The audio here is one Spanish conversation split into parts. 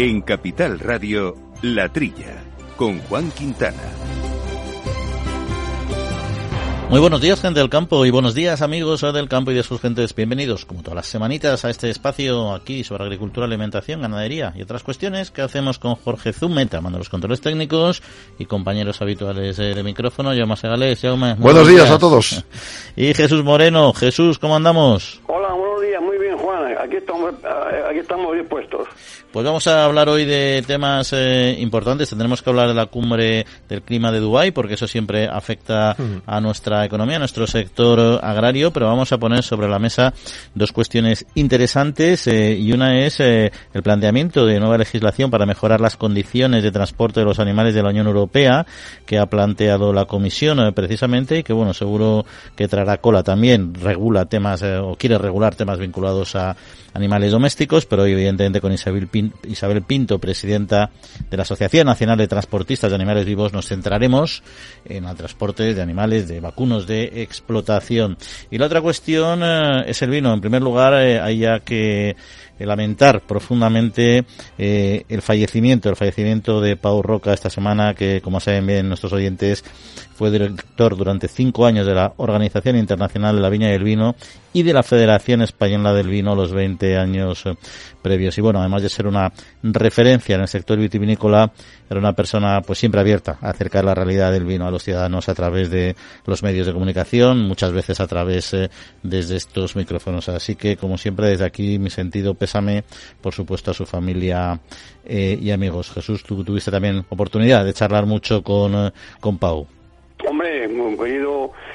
En Capital Radio, La Trilla, con Juan Quintana. Muy buenos días, gente del campo, y buenos días, amigos del campo y de sus gentes. Bienvenidos, como todas las semanitas, a este espacio aquí sobre agricultura, alimentación, ganadería y otras cuestiones que hacemos con Jorge Zumeta, mando los controles técnicos y compañeros habituales de micrófono, Jaume Segales. Jaume, buenos, días, a todos. Y Jesús Moreno. Jesús, ¿cómo andamos? Hola, buenos días, muy bien, Juan. Aquí estamos, aquí estamos dispuestos. Pues vamos a hablar hoy de temas eh, importantes. Tendremos que hablar de la cumbre del clima de Dubái, porque eso siempre afecta a nuestra economía, a nuestro sector agrario, pero vamos a poner sobre la mesa dos cuestiones interesantes eh, y una es eh, el planteamiento de nueva legislación para mejorar las condiciones de transporte de los animales de la Unión Europea que ha planteado la Comisión precisamente y que, bueno, seguro que traerá cola también, regula temas o quiere regular temas vinculados a animales domésticos, pero hoy evidentemente con Isabel Pinto, Isabel Pinto, presidenta de la Asociación Nacional de Transportistas de Animales Vivos, nos centraremos en el transporte de animales, de vacunos de explotación. Y la otra cuestión eh, es el vino. En primer lugar, eh, hay ya que lamentar profundamente eh, el fallecimiento, el fallecimiento de Pau Roca esta semana, que como saben bien nuestros oyentes, fue director durante cinco años de la Organización Internacional de la Viña y el Vino y de la Federación Española del Vino los 20 años eh, previos. Y bueno, además de ser una referencia en el sector vitivinícola, era una persona pues siempre abierta a acercar la realidad del vino a los ciudadanos a través de los medios de comunicación, muchas veces a través eh, desde estos micrófonos. Así que, como siempre, desde aquí mi sentido pésame, por supuesto, a su familia eh, y amigos. Jesús, tú tuviste también oportunidad de charlar mucho con, con Pau. Hombre, un pedido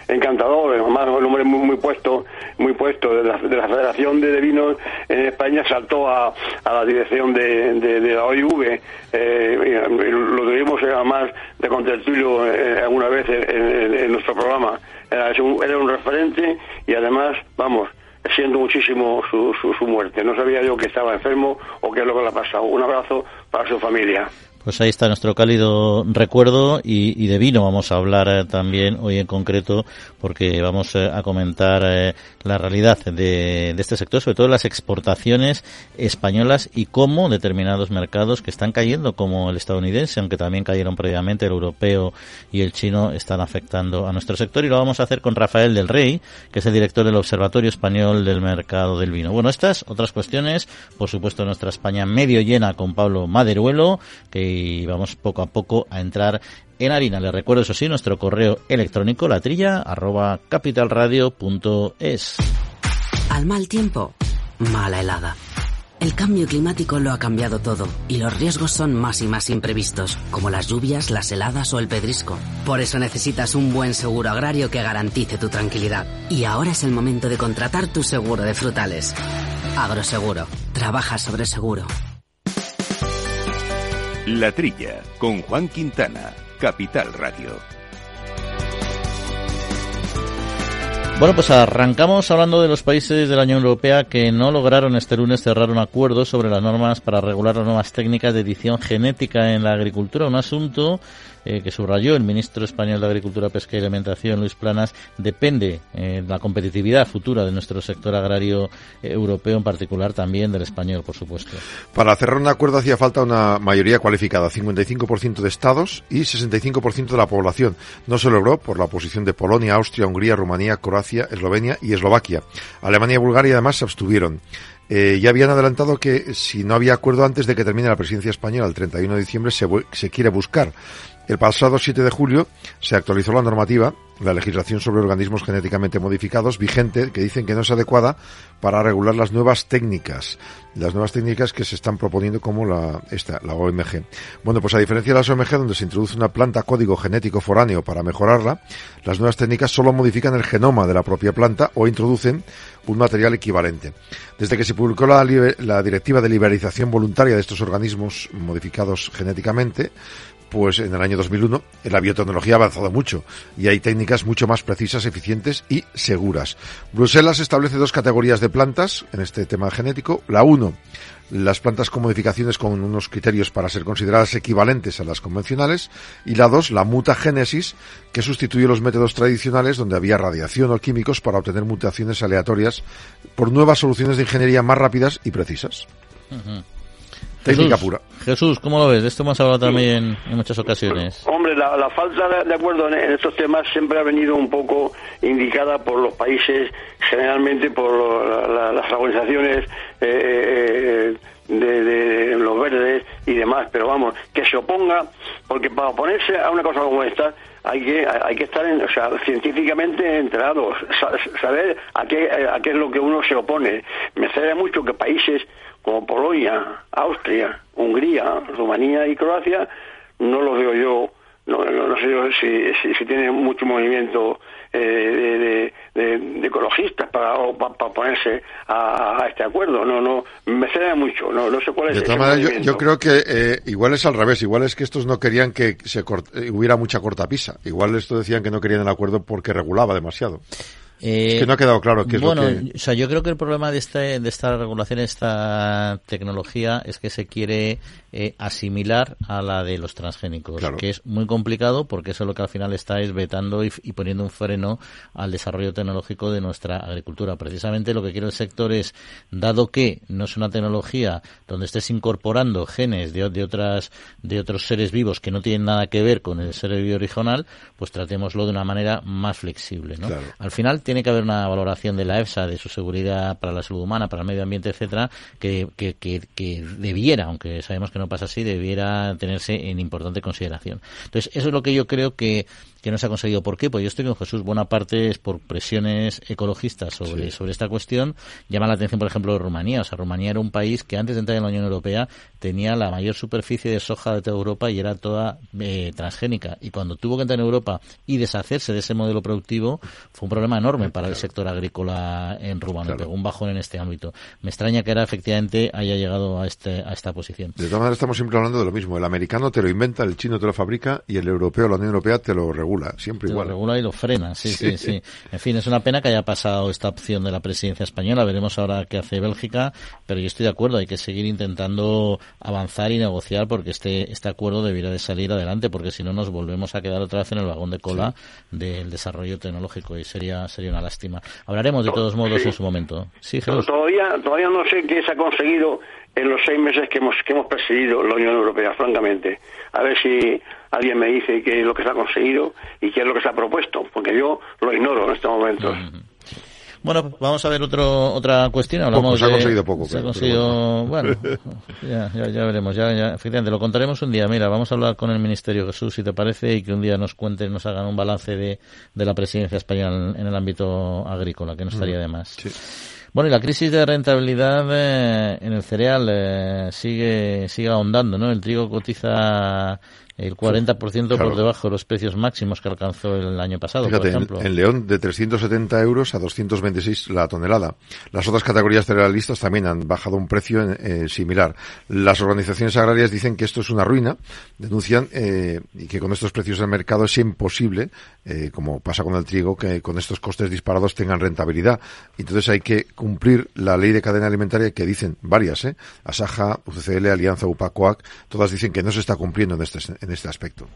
encantador, además un hombre muy, muy puesto, muy puesto de la, de la Federación de, Vinos en España saltó a, a la dirección de, de, de la OIV, eh, lo tuvimos además de contertulio eh, alguna vez en, en, nuestro programa. Era un, era un referente y además, vamos, siento muchísimo su, su, su muerte. No sabía yo que estaba enfermo o qué es lo que le ha pasado. Un abrazo su familia. Pues ahí está nuestro cálido recuerdo y, y de vino vamos a hablar eh, también hoy en concreto porque vamos eh, a comentar eh, la realidad de, de, este sector, sobre todo las exportaciones españolas y cómo determinados mercados que están cayendo como el estadounidense, aunque también cayeron previamente el europeo y el chino, están afectando a nuestro sector y lo vamos a hacer con Rafael del Rey, que es el director del Observatorio Español del Mercado del Vino. Bueno, estas otras cuestiones, por supuesto nuestra España medio llena con Pablo Maderuelo, que vamos poco a poco a entrar en harina. Les recuerdo eso sí, nuestro correo electrónico latrilla arroba capitalradio.es. Al mal tiempo, mala helada. El cambio climático lo ha cambiado todo y los riesgos son más y más imprevistos, como las lluvias, las heladas o el pedrisco. Por eso necesitas un buen seguro agrario que garantice tu tranquilidad. Y ahora es el momento de contratar tu seguro de frutales. Agroseguro. Trabaja sobre seguro. La Trilla, con Juan Quintana, Capital Radio. Bueno, pues arrancamos hablando de los países de la Unión Europea que no lograron este lunes cerrar un acuerdo sobre las normas para regular las nuevas técnicas de edición genética en la agricultura, un asunto eh, que subrayó el ministro español de Agricultura, Pesca y Alimentación, Luis Planas, depende eh, la competitividad futura de nuestro sector agrario eh, europeo, en particular también del español, por supuesto. Para cerrar un acuerdo hacía falta una mayoría cualificada, 55% de estados y 65% de la población. No se logró por la oposición de Polonia, Austria, Hungría, Rumanía, Croacia, Eslovenia y Eslovaquia. Alemania y Bulgaria además se abstuvieron. Eh, ya habían adelantado que si no había acuerdo antes de que termine la presidencia española el 31 de diciembre se, se quiere buscar. El pasado 7 de julio se actualizó la normativa, la legislación sobre organismos genéticamente modificados vigente, que dicen que no es adecuada para regular las nuevas técnicas, las nuevas técnicas que se están proponiendo como la, esta, la OMG. Bueno, pues a diferencia de las OMG, donde se introduce una planta código genético foráneo para mejorarla, las nuevas técnicas solo modifican el genoma de la propia planta o introducen un material equivalente. Desde que se publicó la, la Directiva de Liberalización Voluntaria de estos organismos modificados genéticamente, pues en el año 2001 la biotecnología ha avanzado mucho y hay técnicas mucho más precisas, eficientes y seguras. Bruselas establece dos categorías de plantas en este tema genético. La uno, las plantas con modificaciones con unos criterios para ser consideradas equivalentes a las convencionales y la dos, la mutagénesis, que sustituye los métodos tradicionales donde había radiación o químicos para obtener mutaciones aleatorias por nuevas soluciones de ingeniería más rápidas y precisas. Uh. Técnica pura. Jesús, ¿cómo lo ves? De esto hemos hablado también en muchas ocasiones. Hombre, la, falta de acuerdo en, estos temas siempre ha venido un poco indicada por los países, generalmente por las organizaciones eh, de, los verdes y demás, pero vamos, que se oponga, porque para oponerse a una cosa como esta hay que hay que estar o sea, científicamente enterados, saber a qué, a qué es lo que uno se opone. Me extraña mucho que países como Polonia, Austria, Hungría, Rumanía y Croacia no lo veo yo no, sé yo si, si, tiene mucho movimiento eh, de, ecologistas para, para, ponerse a, este acuerdo. No, no, me cede mucho. No, no sé cuál es. De todas maneras, yo, creo que eh, igual es al revés. Igual es que estos no querían que se eh, hubiera mucha cortapisa. Igual esto decían que no querían el acuerdo porque regulaba demasiado es que no ha quedado claro qué es bueno, lo que... o sea, yo creo que el problema de, este, de esta regulación, esta tecnología, es que se quiere eh, asimilar a la de los transgénicos, que es muy complicado porque eso lo que al final está es vetando y, poniendo un freno al desarrollo tecnológico de nuestra agricultura. Precisamente lo que quiere el sector es, dado que no es una tecnología donde estés incorporando genes de, de otras de otros seres vivos que no tienen nada que ver con el ser vivo original, pues tratémoslo de una manera más flexible. ¿no? Al final tiene que haber una valoración de la EFSA de su seguridad para la salud humana, para el medio ambiente, etcétera, que, que, que, debiera, aunque sabemos que no pasa así, debiera tenerse en importante consideración. Entonces, eso es lo que yo creo que que no se ha conseguido. ¿Por qué? Pues yo estoy con Jesús. Buena parte es por presiones ecologistas sobre, sobre esta cuestión. Llama la atención, por ejemplo, Rumanía. O sea, Rumanía era un país que antes de entrar en la Unión Europea tenía la mayor superficie de soja de toda Europa y era toda eh, transgénica. Y cuando tuvo que entrar en Europa y deshacerse de ese modelo productivo, fue un problema enorme para el sector agrícola en Rumanía. Pegó un bajón en este ámbito. Me extraña que ahora efectivamente haya llegado a, este, a esta posición. De todas maneras, estamos siempre hablando de lo mismo. El americano te lo inventa, el chino te lo fabrica y el europeo, la Unión Europea, te lo regula siempre igual. Lo regula y lo frena, sí, sí, sí, En fin, es una pena que haya pasado esta opción de la presidencia española. Veremos ahora qué hace Bélgica, pero yo estoy de acuerdo, hay que seguir intentando avanzar y negociar porque este, este acuerdo debiera de salir adelante, porque si no nos volvemos a quedar otra vez en el vagón de cola del desarrollo tecnológico y sería, sería una lástima. Hablaremos de todos modos en su momento. Sí, todavía, todavía no sé qué se ha conseguido en los seis meses que hemos, que hemos presidido la Unión Europea, francamente. A ver si alguien me dice qué es lo que se ha conseguido y qué es lo que se ha propuesto, porque yo lo ignoro en este momento. Bueno, vamos a ver otro, otra cuestión. Hablamos se ha conseguido poco. Se ha conseguido, bueno, ya, ya, veremos. Ya, ya, efectivamente, lo contaremos un día. Mira, vamos a hablar con el Ministerio Jesús, si te parece, y que un día nos cuenten, nos hagan un balance de, de la presidencia española en, el ámbito agrícola, que no estaría de más. Sí. Bueno, y la crisis de rentabilidad eh, en el cereal eh, sigue sigue ahondando, ¿no? El trigo cotiza el 40% por debajo de los precios máximos que alcanzó el año pasado, Fíjate, por ejemplo. En, León, de 370 euros a 226 la tonelada. Las otras categorías cerealistas también han bajado un precio eh, similar. Las organizaciones agrarias dicen que esto es una ruina, denuncian eh, y que con estos precios del mercado es imposible, eh, como pasa con el trigo, que con estos costes disparados tengan rentabilidad. Entonces hay que cumplir la ley de cadena alimentaria que dicen varias, ¿eh? Asaja, UCCL, Alianza, UPACOAC, todas dicen que no se está cumpliendo en este en este aspecto?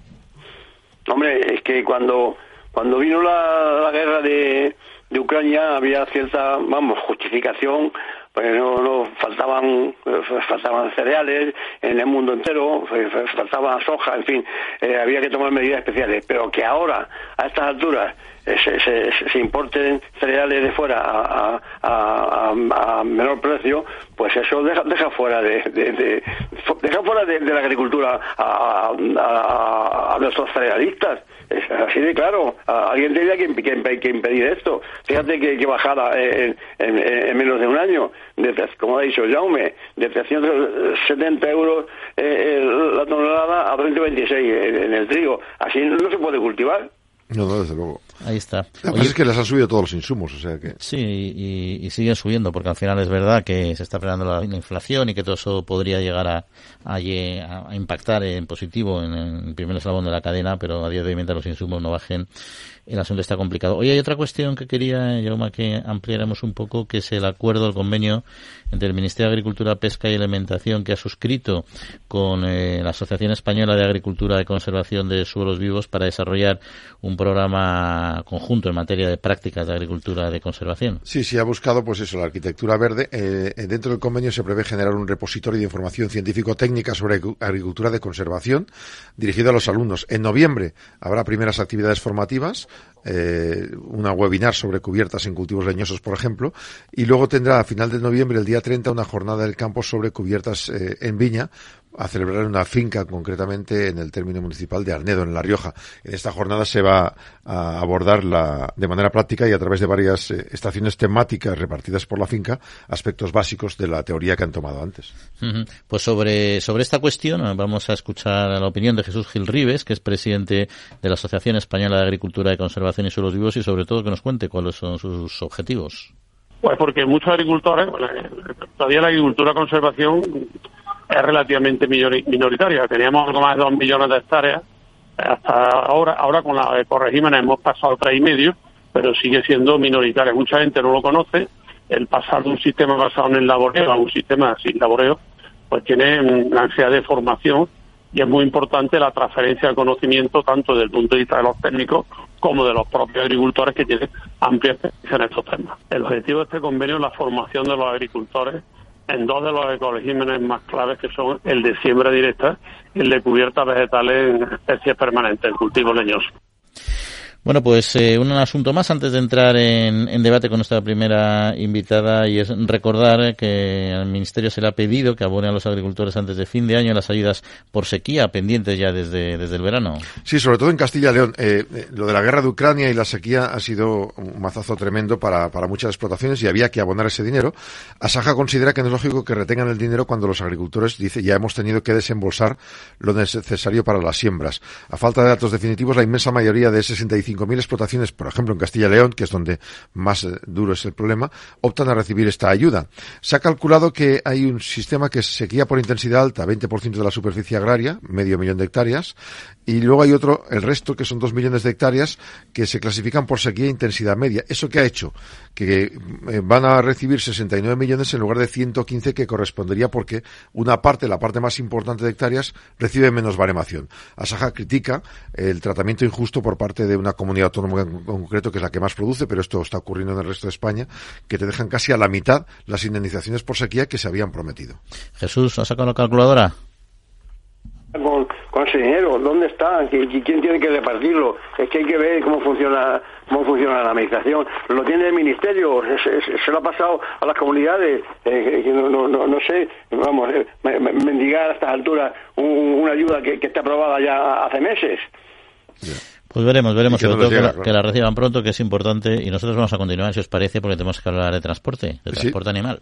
Hombre, es que cuando, cuando vino la, guerra de, de Ucrania había cierta, vamos, justificación porque no, no faltaban faltaban cereales en el mundo entero faltaba soja en fin eh, había que tomar medidas especiales pero que ahora a estas alturas se, se, importen cereales de fuera a, a, menor precio, pues eso deja, deja fuera de, deja fuera de, la agricultura a, nuestros cerealistas. Así de claro. Alguien tendría que, que, impedir esto. Fíjate que, que bajara en, en, menos de un año, como ha dicho Jaume, de 370 euros eh, la tonelada a 326 en, en el trigo. Así no se puede cultivar. No, desde luego. Ahí está. es que les han subido todos los insumos, o sea que... Sí, y, siguen subiendo, porque al final es verdad que se está frenando la, inflación y que todo eso podría llegar a, a, impactar en positivo en, el primer eslabón de la cadena, pero a día de hoy mientras los insumos no bajen, el asunto está complicado. Hoy hay otra cuestión que quería, Jaume, que ampliáramos un poco, que es el acuerdo, el convenio entre el Ministerio de Agricultura, Pesca y Alimentación que ha suscrito con eh, la Asociación Española de Agricultura y Conservación de Suelos Vivos para desarrollar un programa conjunto en materia de prácticas de agricultura de conservación. Sí, sí, ha buscado, pues eso, la arquitectura verde. Eh, dentro del convenio se prevé generar un repositorio de información científico-técnica sobre agricultura de conservación dirigido a los alumnos. En noviembre habrá primeras actividades formativas eh, una webinar sobre cubiertas en cultivos leñosos, por ejemplo, y luego tendrá a final de noviembre, el día 30, una jornada del campo sobre cubiertas eh, en viña, a celebrar una finca, concretamente en el término municipal de Arnedo, en La Rioja. En esta jornada se va a abordar la, de manera práctica y a través de varias eh, estaciones temáticas repartidas por la finca aspectos básicos de la teoría que han tomado antes. Pues sobre, sobre esta cuestión vamos a escuchar la opinión de Jesús Gil Rives, que es presidente de la Asociación Española de Agricultura de Conservación y Suelos Vivos y sobre todo que nos cuente cuáles son sus objetivos. Pues porque muchos agricultores, todavía la agricultura conservación es relativamente minoritaria. Teníamos algo más de dos millones de hectáreas. Hasta ahora, ahora con la ecoregímenes hemos pasado a tres y medio, pero sigue siendo minoritaria. Mucha gente no lo conoce. El pasar de un sistema basado en el laboreo a un sistema sin laboreo, pues tiene una ansiedad de formación y es muy importante la transferencia de conocimiento tanto desde el punto de vista de los técnicos como de los propios agricultores que tienen amplia experiencia en estos temas. El objetivo de este convenio es la formación de los agricultores en dos de los ecoregímenes más claves que son el de siembra directa y el de cubiertas vegetales en especies permanentes, en cultivos leñosos. Bueno, pues eh, un asunto más antes de entrar en, debate con nuestra primera invitada y es recordar que al Ministerio se le ha pedido que abone a los agricultores antes de fin de año las ayudas por sequía pendientes ya desde, desde el verano. Sí, sobre todo en Castilla y León. Eh, eh, lo de la guerra de Ucrania y la sequía ha sido un mazazo tremendo para, para muchas explotaciones y había que abonar ese dinero. Asaja considera que no es lógico que retengan el dinero cuando los agricultores, dice, ya hemos tenido que desembolsar lo necesario para las siembras. A falta de datos definitivos, la inmensa mayoría de 65 5.000 explotaciones, por ejemplo, en Castilla y León, que es donde más eh, duro es el problema, optan a recibir esta ayuda. Se ha calculado que hay un sistema que se guía por intensidad alta, 20% de la superficie agraria, medio millón de hectáreas, y luego hay otro, el resto, que son dos millones de hectáreas, que se clasifican por sequía e intensidad media. ¿Eso qué ha hecho? Que eh, van a recibir 69 millones en lugar de 115 que correspondería porque una parte, la parte más importante de hectáreas, recibe menos baremación. Asaja critica el tratamiento injusto por parte de una comunidad autónoma en concreto, que es la que más produce, pero esto está ocurriendo en el resto de España, que te dejan casi a la mitad las indemnizaciones por sequía que se habían prometido. Jesús, ¿has sacado la calculadora? Con, con ese dinero, ¿dónde está? ¿Quién tiene que repartirlo? Es que hay que ver cómo funciona cómo funciona la administración. Lo tiene el ministerio, se, lo ha pasado a las comunidades, eh, no, no, no, sé, vamos, eh, mendigar a estas alturas una ayuda que, está aprobada ya hace meses. Pues veremos, veremos, sobre todo que, la, reciban pronto, que es importante, y nosotros vamos a continuar, si os parece, porque tenemos que hablar de transporte, de transporte animal.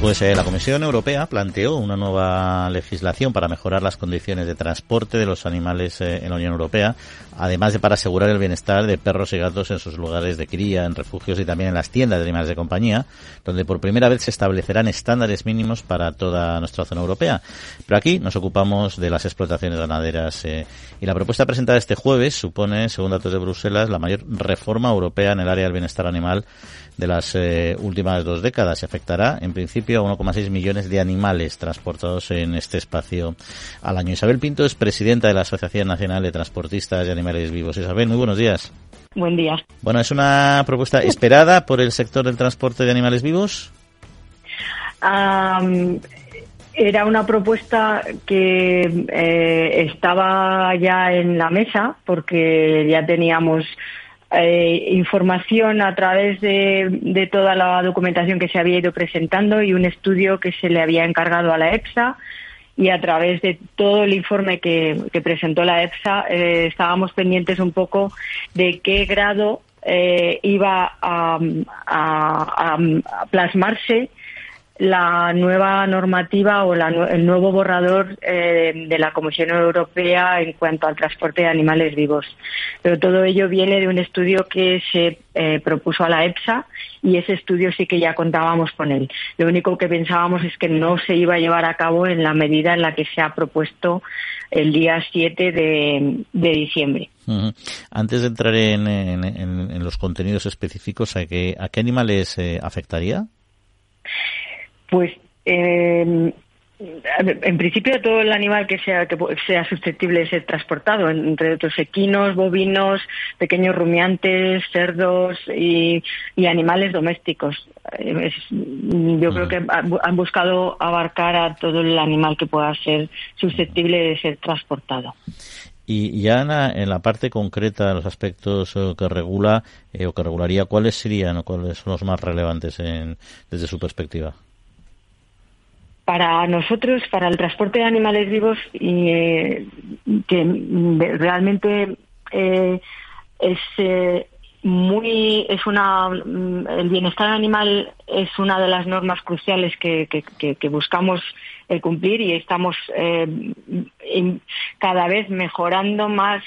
Pues eh, la Comisión Europea planteó una nueva legislación para mejorar las condiciones de transporte de los animales eh, en la Unión Europea, además de para asegurar el bienestar de perros y gatos en sus lugares de cría, en refugios y también en las tiendas de animales de compañía, donde por primera vez se establecerán estándares mínimos para toda nuestra zona europea. Pero aquí nos ocupamos de las explotaciones ganaderas eh, y la propuesta presentada este jueves supone, según datos de Bruselas, la mayor reforma europea en el área del bienestar animal de las eh, últimas dos décadas y afectará en principio a 1,6 millones de animales transportados en este espacio al año. Isabel Pinto es presidenta de la Asociación Nacional de Transportistas de Animales Vivos. Isabel, muy buenos días. Buen día. Bueno, ¿es una propuesta esperada por el sector del transporte de animales vivos? era una propuesta que eh, estaba ya en la mesa porque ya teníamos eh, información a través de, toda la documentación que se había ido presentando y un estudio que se le había encargado a la EPSA. Y a través de todo el informe que, presentó la EPSA eh, estábamos pendientes un poco de qué grado eh, iba a, plasmarse la nueva normativa o el nuevo borrador eh, de la Comisión Europea en cuanto al transporte de animales vivos. Pero todo ello viene de un estudio que se eh, propuso a la EPSA y ese estudio sí que ya contábamos con él. Lo único que pensábamos es que no se iba a llevar a cabo en la medida en la que se ha propuesto el día 7 de, diciembre. Antes de entrar en, los contenidos específicos, ¿a qué, a qué animales eh, afectaría? Pues eh, en principio todo el animal que sea que sea susceptible de ser transportado, entre otros equinos, bovinos, pequeños rumiantes, cerdos y, animales domésticos. yo creo que han buscado abarcar a todo el animal que pueda ser susceptible de ser transportado. Y ya en la, parte concreta los aspectos eh, que regula eh, o que regularía, ¿cuáles serían o cuáles son los más relevantes desde su perspectiva? Para nosotros, para el transporte de animales vivos, eh, que realmente eh, es eh, muy, es una, mm, el bienestar animal es una de las normas cruciales que, que, buscamos cumplir y estamos cada vez mejorando más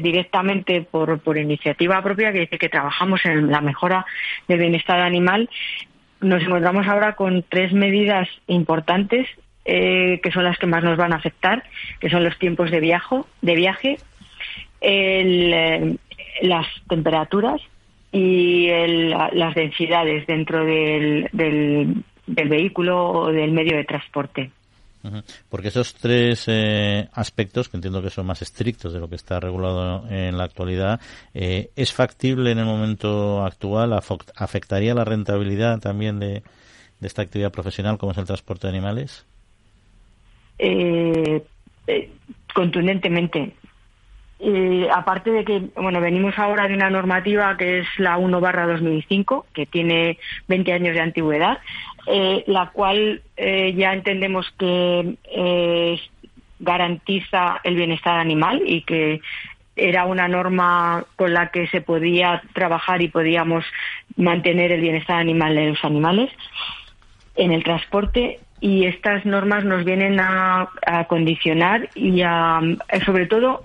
directamente por, por iniciativa propia, que dice que trabajamos en la mejora del bienestar animal nos encontramos ahora con tres medidas importantes eh, que son las que más nos van a afectar, que son los tiempos de, viaje, de viaje, eh, las temperaturas y las densidades dentro del vehículo o del medio de transporte. Porque esos tres eh, aspectos, que entiendo que son más estrictos de lo que está regulado en la actualidad, eh, ¿es factible en el momento actual? ¿Afectaría la rentabilidad también de, esta actividad profesional como es el transporte de animales? Eh, contundentemente. aparte de que, bueno, venimos ahora de una normativa que es la 1 barra 2005, que tiene 20 años de antigüedad, eh, la cual eh, ya entendemos que eh, garantiza el bienestar animal y que era una norma con la que se podía trabajar y podíamos mantener el bienestar animal de los animales en el transporte. Y estas normas nos vienen a, a condicionar y a, sobre todo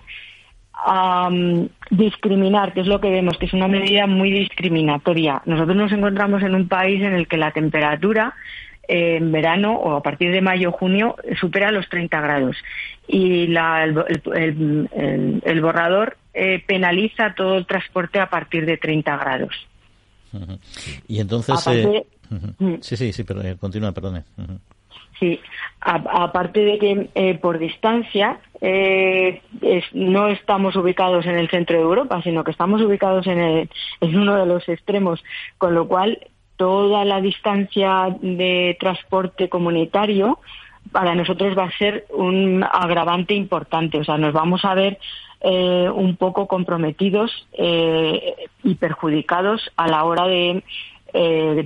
um, discriminar, que es lo que vemos, que es una medida muy discriminatoria. Nosotros nos encontramos en un país en el que la temperatura eh, en verano o a partir de mayo-junio supera los 30 grados y la, el, borrador eh, penaliza todo el transporte a partir de 30 grados. Y entonces... Eh. Sí, sí, sí, pero continúa, perdone. Sí, aparte de que eh, por distancia eh, no estamos ubicados en el centro de Europa, sino que estamos ubicados en, en uno de los extremos, con lo cual toda la distancia de transporte comunitario para nosotros va a ser un agravante importante. O sea, nos vamos a ver eh, un poco comprometidos y perjudicados a la hora de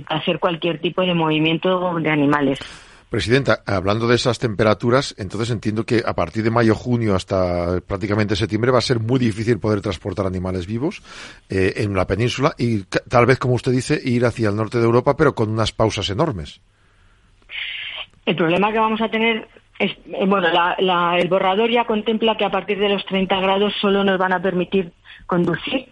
hacer cualquier tipo de movimiento de animales. Presidenta, hablando de esas temperaturas, entonces entiendo que a partir de mayo, junio hasta prácticamente septiembre va a ser muy difícil poder transportar animales vivos eh, en la península y tal vez, como usted dice, ir hacia el norte de Europa, pero con unas pausas enormes. El problema que vamos a tener es, eh, bueno, el borrador ya contempla que a partir de los 30 grados solo nos van a permitir conducir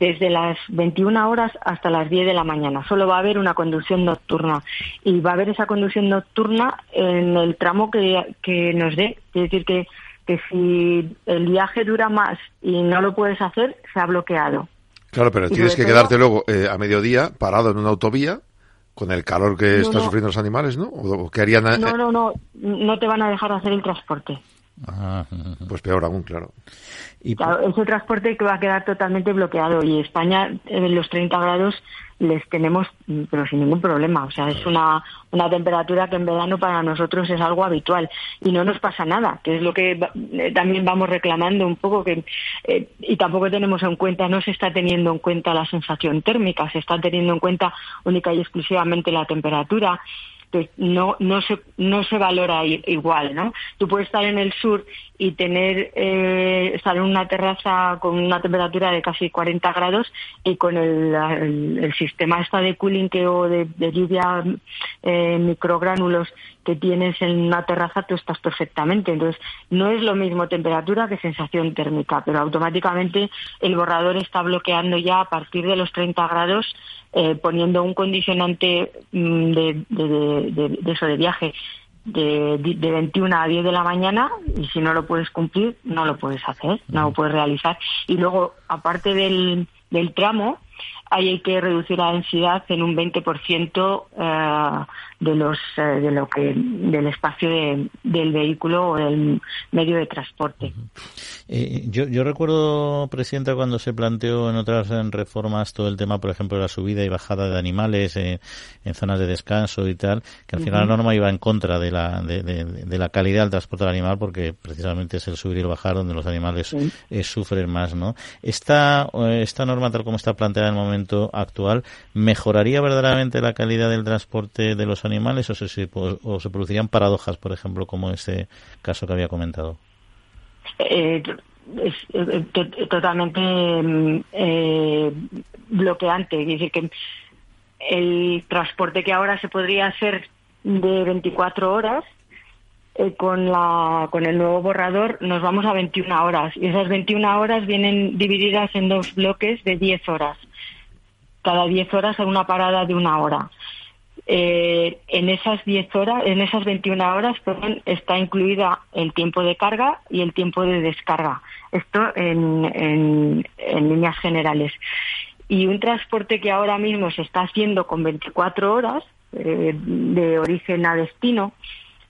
desde las 21 horas hasta las 10 de la mañana. Solo va a haber una conducción nocturna y va a haber esa conducción nocturna en el tramo que, nos dé. Es decir, que, que si el viaje dura más y no lo puedes hacer, se ha bloqueado. Claro, pero tienes que quedarte luego eh, a mediodía parado en una autovía con el calor que están sufriendo los animales, ¿no? ¿O qué harían? No, no, no, no te van a dejar hacer el transporte. Ah, pues peor aún, claro. Y claro, es un transporte que va a quedar totalmente bloqueado. Y España en los 30 grados les tenemos, pero sin ningún problema. O sea, es una, una temperatura que en verano para nosotros es algo habitual. Y no nos pasa nada, que es lo que eh, también vamos reclamando un poco que eh, y tampoco tenemos en cuenta, no se está teniendo en cuenta la sensación térmica, se está teniendo en cuenta única y exclusivamente la temperatura Entonces, no, no, se, no se valora igual, ¿no? Tú puedes estar en el sur y tener, eh, estar en una terraza con una temperatura de casi 40 grados y con el, sistema esta de cooling que, o de, lluvia eh, microgránulos que tienes en una terraza, tú estás perfectamente. Entonces, no es lo mismo temperatura que sensación térmica, pero automáticamente el borrador está bloqueando ya a partir de los 30 grados, eh, poniendo un condicionante mm, de, de, eso de viaje de, de 21 a 10 de la mañana y si no lo puedes cumplir, no lo puedes hacer, no lo puedes realizar. Y luego, aparte del, del tramo, ahí hay que reducir la densidad en un 20% eh, de los eh, de lo que del espacio del vehículo o del medio de transporte. Eh, yo, yo recuerdo, Presidenta, cuando se planteó en otras reformas todo el tema, por ejemplo, de la subida y bajada de animales en zonas de descanso y tal, que al final la norma iba en contra de la, de, la calidad del transporte del animal porque precisamente es el subir y el bajar donde los animales sufren más, ¿no? Esta, esta norma, tal como está planteada en el momento actual, ¿mejoraría verdaderamente la calidad del transporte de los animales animales o se, o se producirían paradojas, por ejemplo, como ese caso que había comentado? Eh, es eh, totalmente mm, eh, bloqueante. Es decir, que el transporte que ahora se podría hacer de 24 horas, con, la, con el nuevo borrador nos vamos a 21 horas. Y esas 21 horas vienen divididas en dos bloques de 10 horas. Cada 10 horas hay una parada de una hora. Eh, en esas 10 horas, en esas 21 horas, está incluida el tiempo de carga y el tiempo de descarga. Esto en, líneas generales. Y un transporte que ahora mismo se está haciendo con 24 horas eh, de origen a destino,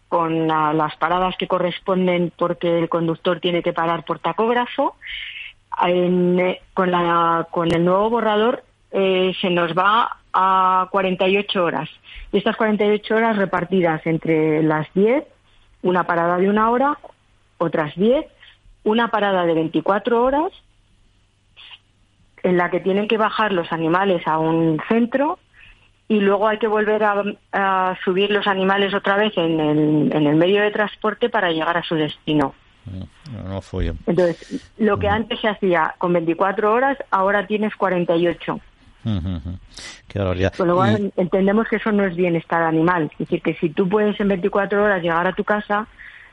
con las paradas que corresponden porque el conductor tiene que parar por tacógrafo, eh, con, la, con el nuevo borrador se nos va a 48 horas. Y estas 48 horas repartidas entre las 10, una parada de una hora, otras 10, una parada de 24 horas, en la que tienen que bajar los animales a un centro y luego hay que volver a, subir los animales otra vez en el, en el, medio de transporte para llegar a su destino. No, fue. Entonces, lo que antes se hacía con 24 horas, ahora tienes 48. Qué lo cual entendemos que eso no es bienestar animal. Es decir, que si tú puedes en 24 horas llegar a tu casa,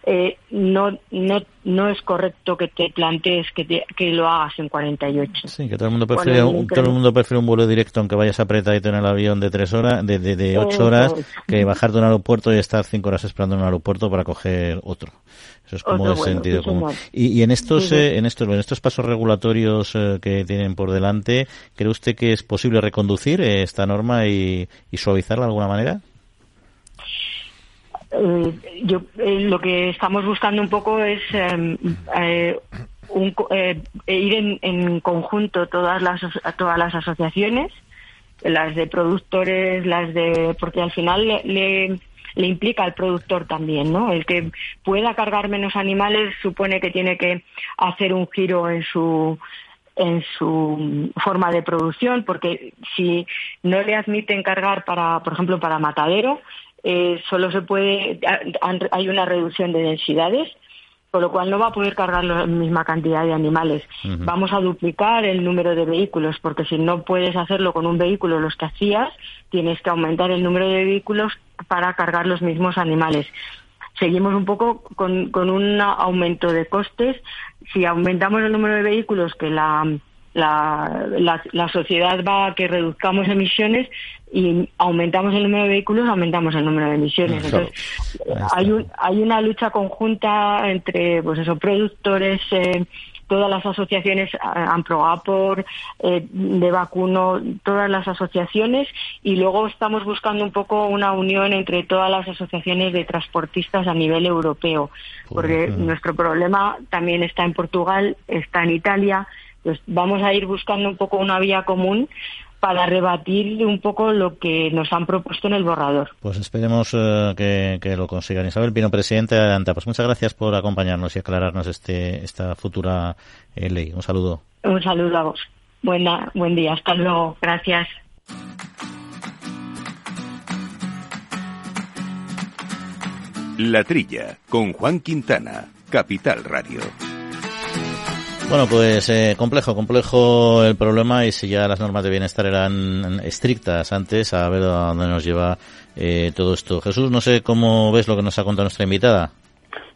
eh, no, no, no es correcto que te plantees que, que lo hagas en 48. Sí, que todo el mundo prefiere, un, todo el mundo prefiere un vuelo directo aunque vayas apretadito en el avión de tres horas, de, de, de ocho horas, que bajar de un aeropuerto y estar cinco horas esperando en un aeropuerto para coger otro. Eso es como el sentido común. Y, y, en estos, eh, en estos, en estos pasos regulatorios eh, que tienen por delante, ¿cree usted que es posible reconducir esta norma y, y suavizarla de alguna manera? Eh, yo eh, lo que estamos buscando un poco es em, eh, ir en, conjunto todas las todas las asociaciones las de productores las de porque al final le, le implica al productor también no el que pueda cargar menos animales supone que tiene que hacer un giro en su en su forma de producción, porque si no le admiten cargar para, por ejemplo, para matadero, eh, solo se puede, hay una reducción de densidades, con lo cual no va a poder cargar la misma cantidad de animales. Vamos a duplicar el número de vehículos, porque si no puedes hacerlo con un vehículo los que hacías, tienes que aumentar el número de vehículos para cargar los mismos animales. Seguimos un poco con, con un aumento de costes. Si aumentamos el número de vehículos que la la, la, sociedad va a que reduzcamos emisiones y aumentamos el número de vehículos, aumentamos el número de emisiones. Entonces, hay, un, hay una lucha conjunta entre pues eso, productores, eh, todas las asociaciones, Amprogapor, eh, de Vacuno, todas las asociaciones, y luego estamos buscando un poco una unión entre todas las asociaciones de transportistas a nivel europeo, porque nuestro problema también está en Portugal, está en Italia, pues vamos a ir buscando un poco una vía común para rebatir un poco lo que nos han propuesto en el borrador. Pues esperemos eh, que, lo consigan. Isabel Pino, presidente de ANTA, pues muchas gracias por acompañarnos y aclararnos este, esta futura eh, ley. Un saludo. Un saludo a vos. Buena, buen día. Hasta luego. Gracias. La Trilla, con Juan Quintana, Capital Radio. Bueno, pues eh, complejo, complejo el problema y si ya las normas de bienestar eran estrictas antes, a ver a dónde nos lleva eh, todo esto. Jesús, no sé cómo ves lo que nos ha contado nuestra invitada.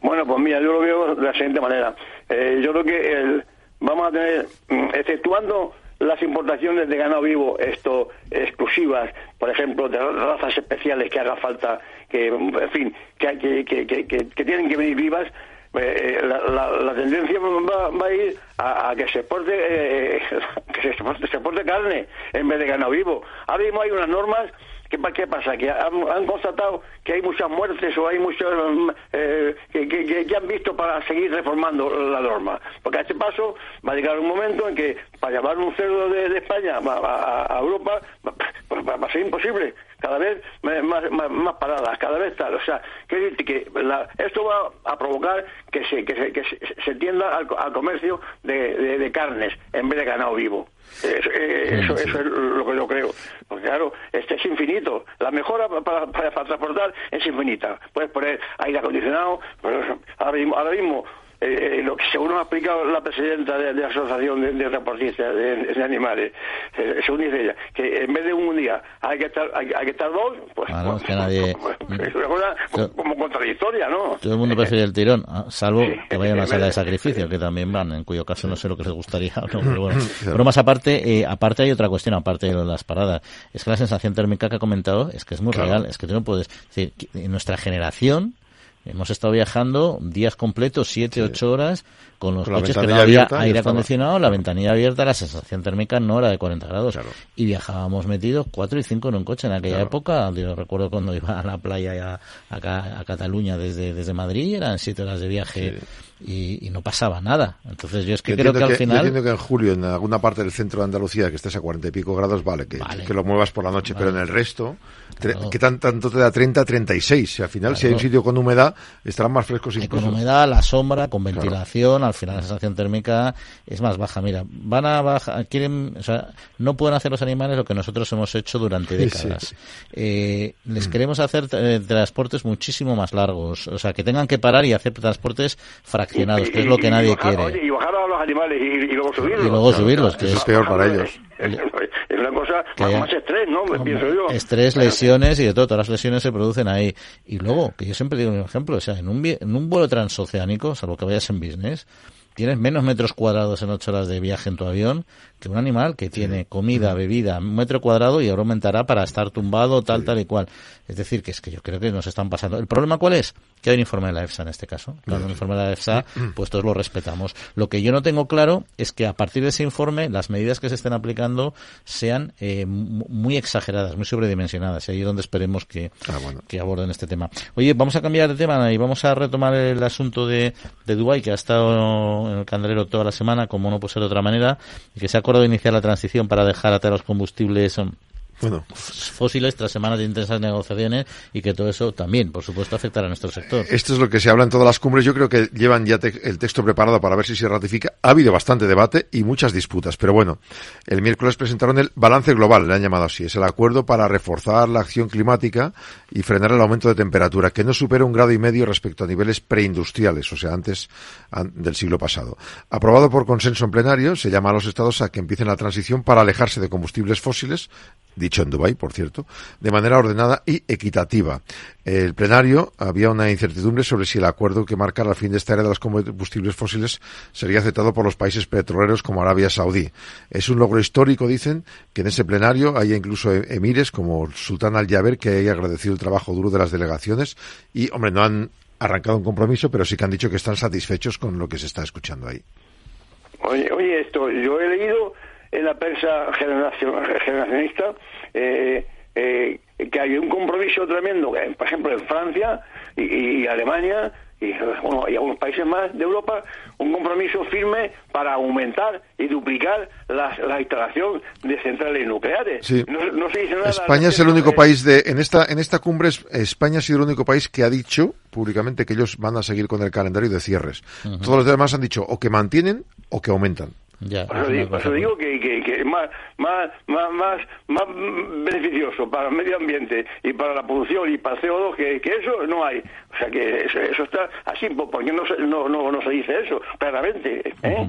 Bueno, pues mira, yo lo veo de la siguiente manera. Eh, yo creo que el, vamos a tener, mm, exceptuando las importaciones de ganado vivo, esto exclusivas, por ejemplo, de razas especiales que haga falta, que, en fin, que, que, que, que tienen que venir vivas, eh, la, la, tendencia va, va, a ir a, que se exporte, eh, que se exporte, se exporte carne en vez de ganado vivo. Ahora mismo hay unas normas ¿Qué, ¿Qué, pasa? Que han, constatado que hay muchas muertes o hay muchos eh, que, que, han visto para seguir reformando la norma. Porque a este paso va a llegar un momento en que para llevar un cerdo de, España a, Europa pues va, a ser imposible. Cada vez más, más, paradas, cada vez tal. O sea, que, que esto va a provocar que se, que se, que se, tienda al, comercio de, de carnes en vez de ganado vivo. Eh, eso, eso, es lo que yo creo. Porque claro, este es infinito. La mejora para, para, transportar es infinita. Puedes poner aire acondicionado, pero ahora mismo, ahora mismo eh, eh, lo que según ha explicado la presidenta de, la Asociación de, Transportistas de, Animales, eh, según dice ella, que en vez de un día hay que estar, hay, que estar dos, pues, pues que nadie... Pues, pues, es una cosa como, contradictoria, ¿no? Todo el mundo prefiere el tirón, ah, salvo que vayan a la sala de sacrificio, que también van, en cuyo caso no sé lo que les gustaría, no, pero bueno. Pero más aparte, aparte hay otra cuestión, aparte de las paradas, es que la sensación térmica que ha comentado es que es muy real, es que tú no puedes, decir, en nuestra generación, Hemos estado viajando días completos, siete, ocho horas, con los coches que no había aire acondicionado, la ventanilla abierta, la sensación térmica no era de 40 grados. Y viajábamos metidos cuatro y cinco en un coche. En aquella época, yo recuerdo cuando iba a la playa a, a, Cataluña desde, desde Madrid, eran siete horas de viaje y, no pasaba nada. Entonces yo es que creo que, al final... Yo entiendo que en julio en alguna parte del centro de Andalucía que estés a cuarenta y pico grados, vale, que, que lo muevas por la noche, pero en el resto, que tan, tanto te da 30, 36. Y al final, si hay un sitio con humedad, estarán más frescos incluso. Con humedad, la sombra, con ventilación, al final la sensación térmica es más baja. Mira, van a bajar, quieren, o sea, no pueden hacer los animales lo que nosotros hemos hecho durante décadas. Eh, les mm. queremos hacer eh, transportes muchísimo más largos, o sea, que tengan que parar y hacer transportes fraccionados que es lo que nadie quiere. y bajar a los animales y, luego subirlos. Y luego subirlos, que es, peor para ellos. Es una cosa más, estrés, ¿no? Me pienso yo. Estrés, lesiones y de todo. Todas las lesiones se producen ahí. Y luego, que yo siempre digo un ejemplo, o sea, en un, en un vuelo transoceánico, salvo que vayas en business, tienes menos metros cuadrados en ocho horas de viaje en tu avión que un animal que tiene comida, bebida, un metro cuadrado y ahora aumentará para estar tumbado, tal, tal y cual. Es decir, que es que yo creo que nos están pasando. ¿El problema cuál es? Que hay un informe de la EFSA en este caso. Cuando un informe de la EFSA, pues todos lo respetamos. Lo que yo no tengo claro es que a partir de ese informe las medidas que se estén aplicando sean eh, muy exageradas, muy sobredimensionadas. Y ahí es donde esperemos que, ah, que aborden este tema. Oye, vamos a cambiar de tema y vamos a retomar el asunto de, de Dubái, que ha estado en el candelero toda la semana, como no puede ser de otra manera, y que se ha de iniciar la transición para dejar atrás los combustibles bueno. fósiles tras semanas de intensas negociaciones y que todo eso también, por supuesto, afectará a nuestro sector. Esto es lo que se habla en todas las cumbres. Yo creo que llevan ya el texto preparado para ver si se ratifica. Ha habido bastante debate y muchas disputas, pero bueno, el miércoles presentaron el balance global, le han llamado así. Es el acuerdo para reforzar la acción climática y frenar el aumento de temperatura, que no supera un grado y medio respecto a niveles preindustriales, o sea, antes del siglo pasado. Aprobado por consenso en plenario, se llama a los estados a que empiecen la transición para alejarse de combustibles fósiles, dicho en Dubái, por cierto, de manera ordenada y equitativa. El plenario había una incertidumbre sobre si el acuerdo que marca el fin de esta era de los combustibles fósiles sería aceptado por los países petroleros como Arabia Saudí. Es un logro histórico, dicen, que en ese plenario haya incluso e-, emires como el sultán Al-Jaber que haya agradecido el trabajo duro de las delegaciones y, hombre, no han arrancado un compromiso, pero sí que han dicho que están satisfechos con lo que se está escuchando ahí. Oye, oye esto, yo he leído en la prensa generacionista eh, eh, que hay un compromiso tremendo, por ejemplo, en Francia y, Alemania y, bueno, y algunos países más de Europa, un compromiso firme para aumentar y duplicar la, instalación de centrales nucleares. No, se dice nada España es el único país de en esta en esta cumbre España ha sido el único país que ha dicho públicamente que ellos van a seguir con el calendario de cierres. Todos los demás han dicho o que mantienen o que aumentan. Por, eso digo, que, que, es más, más, más, más, más beneficioso para el medio ambiente y para la producción y para el CO2 que, que eso no hay. O sea que eso, está así, porque no se, no, no, no se dice eso claramente. ¿eh?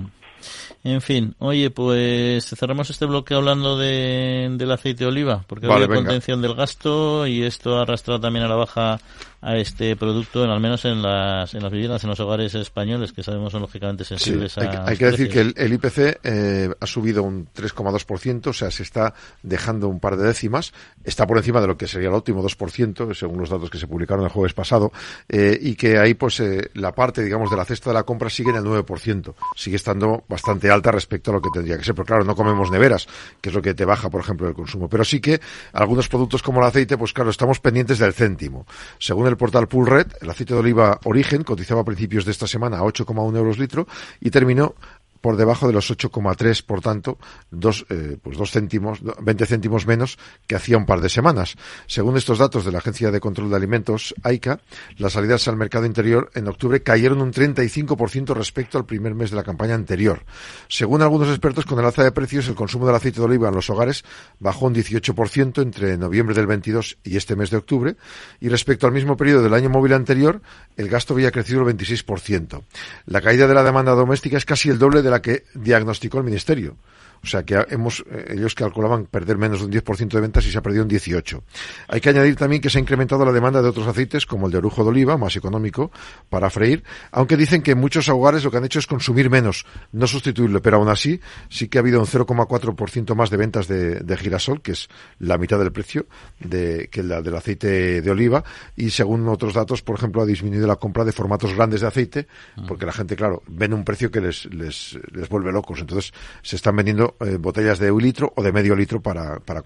En fin, oye, pues cerramos este bloque hablando de, del aceite de oliva, porque hay contención del gasto y esto ha arrastrado también a la baja a este producto, en, al menos en las, en las viviendas, en los hogares españoles, que sabemos son lógicamente sensibles hay, a. Hay que decir que el, IPC eh, ha subido un 3,2%, o sea, se está dejando un par de décimas, está por encima de lo que sería el óptimo 2%, según los datos que se publicaron el jueves pasado, eh, y que ahí, pues, eh, la parte, digamos, de la cesta de la compra sigue en el 9%, sigue estando bastante alta respecto a lo que tendría que ser, pero claro, no comemos neveras, que es lo que te baja, por ejemplo, el consumo, pero sí que algunos productos como el aceite, pues claro, estamos pendientes del céntimo. Según el portal Red, el aceite de oliva Origen cotizaba a principios de esta semana a 8,1 euros litro y terminó por debajo de los 8,3, por tanto, dos, eh, pues dos céntimos, 20 céntimos menos que hacía un par de semanas. Según estos datos de la Agencia de Control de Alimentos, AICA, las salidas al mercado interior en octubre cayeron un 35% respecto al primer mes de la campaña anterior. Según algunos expertos, con el alza de precios, el consumo del aceite de oliva en los hogares bajó un 18% entre noviembre del 22 y este mes de octubre, y respecto al mismo periodo del año móvil anterior, el gasto había crecido el 26%. La caída de la demanda doméstica es casi el doble de la que diagnosticó el Ministerio. O sea que hemos, eh, ellos calculaban perder menos de un 10% de ventas y se ha perdido un 18%. Hay que añadir también que se ha incrementado la demanda de otros aceites como el de orujo de oliva, más económico, para freír, aunque dicen que muchos hogares lo que han hecho es consumir menos, no sustituirlo, pero aún así sí que ha habido un 0,4% más de ventas de, girasol, que es la mitad del precio de, que la del aceite de oliva, y según otros datos, por ejemplo, ha disminuido la compra de formatos grandes de aceite, mm. porque la gente, claro, ven un precio que les, les, les vuelve locos, entonces se están vendiendo eh, botellas de un litro o de medio litro para, para,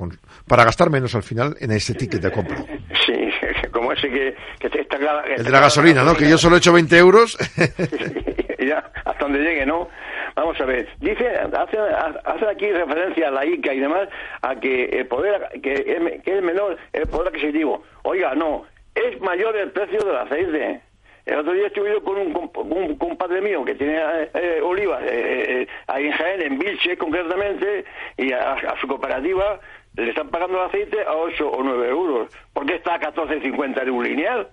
para gastar menos al final en ese ticket de compra. Sí, como ese que, que está claro. El de la gasolina, ¿no? Que yo solo he hecho 20 euros. ya, hasta donde llegue, ¿no? Vamos a ver, dice, hace, hace aquí referencia a la ICA y demás, a que el poder, que es, que es menor el poder adquisitivo. Oiga, no, es mayor el precio del aceite. El otro día estuve yo con un, compadre mío que tiene eh, olivas eh, eh, ahí en Jaén, en Vilche concretamente, y a, su cooperativa le están pagando el aceite a 8 o 9 euros. ¿Por qué está a 14,50 en un lineal?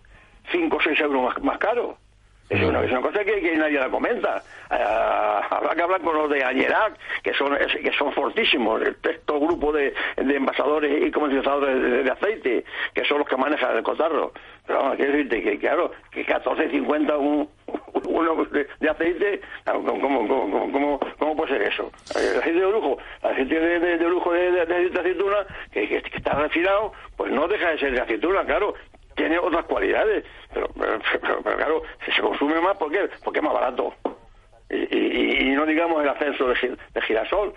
5 o 6 euros más, más caro. Es una, cosa que, nadie la comenta. Uh, habrá que hablar con los de Añerac, que son que son fortísimos, el texto grupo de, de envasadores y comercializadores de, aceite, que son los que manejan el cotarro. Pero vamos, quiero decirte que, claro, que 14.50 un, uno de, aceite, ¿cómo, cómo, cómo, puede ser eso? El aceite de lujo, el aceite de, de, de lujo de, aceituna, que, que, está refinado, pues no deja de ser de aceituna, claro, tiene otras cualidades, pero, pero, pero, claro, se consume más porque, porque es más barato. Y, y, no digamos el ascenso de, girasol.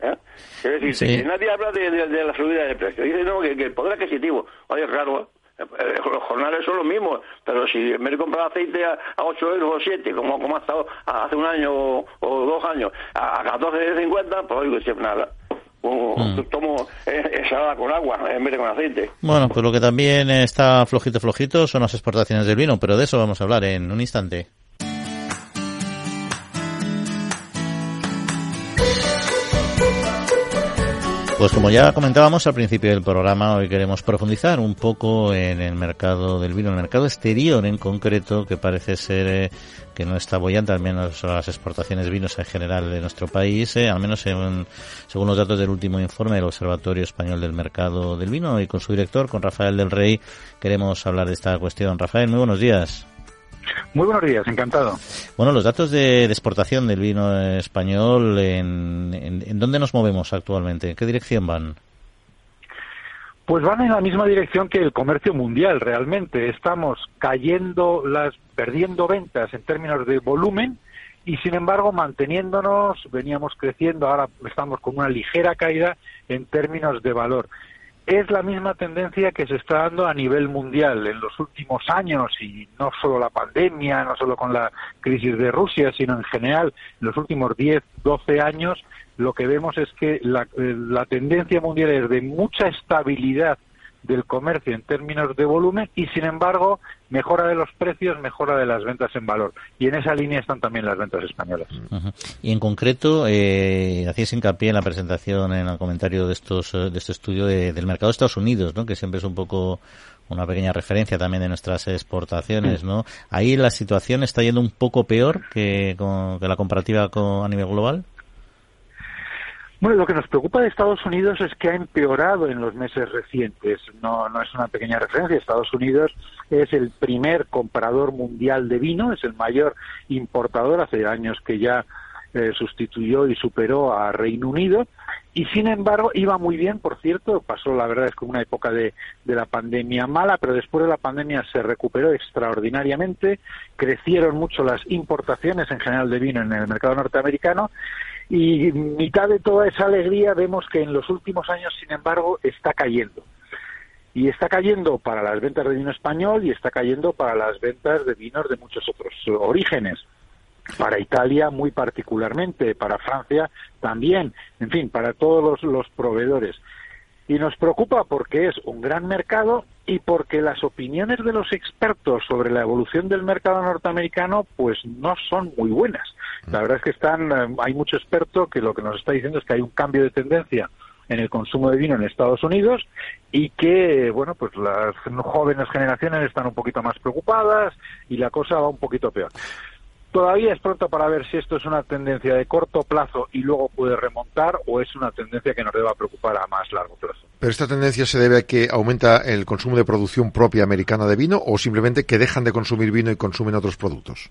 ¿eh? Es decir, nadie habla de, de, la subida de precio. Dice no, que, el poder adquisitivo, oye, raro, ¿eh? Eh, los jornales son los mismos, pero si en vez de comprar aceite a, a 8 euros o 7, como, como ha estado hace un año o, dos años, a, a 14,50, pues oigo, nada. Mm. tomo ensalada con agua en vez de con aceite. Bueno, pues lo que también está flojito flojito son las exportaciones del vino, pero de eso vamos a hablar en un instante. Pues como ya comentábamos al principio del programa, hoy queremos profundizar un poco en el mercado del vino, el mercado exterior en concreto, que parece ser eh, que no está bollante, al menos las exportaciones de vinos en general de nuestro país, eh, al menos según los datos del último informe del Observatorio Español del Mercado del Vino y con su director, con Rafael del Rey, queremos hablar de esta cuestión. Rafael, muy buenos días. Muy buenos días, encantado. Bueno, los datos de, exportación del vino español, ¿en, en, dónde nos movemos actualmente? ¿En qué dirección van? Pues van en la misma dirección que el comercio mundial, realmente. Estamos cayendo, las, perdiendo ventas en términos de volumen y, sin embargo, manteniéndonos, veníamos creciendo, ahora estamos con una ligera caída en términos de valor es la misma tendencia que se está dando a nivel mundial en los últimos años y no solo la pandemia, no solo con la crisis de Rusia, sino en general en los últimos 10, 12 años lo que vemos es que la, eh, la tendencia mundial es de mucha estabilidad del comercio en términos de volumen y, sin embargo, mejora de los precios, mejora de las ventas en valor. Y en esa línea están también las ventas españolas. Y en concreto, eh, hacías hincapié en la presentación, en el comentario de estos eh, de este estudio del mercado de Estados Unidos, ¿no? que siempre es un poco una pequeña referencia también de nuestras exportaciones, ¿no? Ahí la situación está yendo un poco peor que, con, que la comparativa con, a nivel global. Bueno, lo que nos preocupa de Estados Unidos es que ha empeorado en los meses recientes. No, no es una pequeña referencia. Estados Unidos es el primer comprador mundial de vino, es el mayor importador. Hace años que ya eh, sustituyó y superó a Reino Unido. Y sin embargo, iba muy bien, por cierto. Pasó, la verdad, es como una época de, de la pandemia mala, pero después de la pandemia se recuperó extraordinariamente. Crecieron mucho las importaciones en general de vino en el mercado norteamericano y mitad de toda esa alegría vemos que en los últimos años, sin embargo, está cayendo. Y está cayendo para las ventas de vino español y está cayendo para las ventas de vinos de muchos otros orígenes. Para Italia muy particularmente, para Francia también, en fin, para todos los, proveedores. Y nos preocupa porque es un gran mercado y porque las opiniones de los expertos sobre la evolución del mercado norteamericano pues no son muy buenas. La verdad es que están, eh, hay mucho experto que lo que nos está diciendo es que hay un cambio de tendencia en el consumo de vino en Estados Unidos y que, bueno, pues las jóvenes generaciones están un poquito más preocupadas y la cosa va un poquito peor. Todavía es pronto para ver si esto es una tendencia de corto plazo y luego puede remontar o es una tendencia que nos deba preocupar a más largo plazo. ¿Pero esta tendencia se debe a que aumenta el consumo de producción propia americana de vino o simplemente que dejan de consumir vino y consumen otros productos?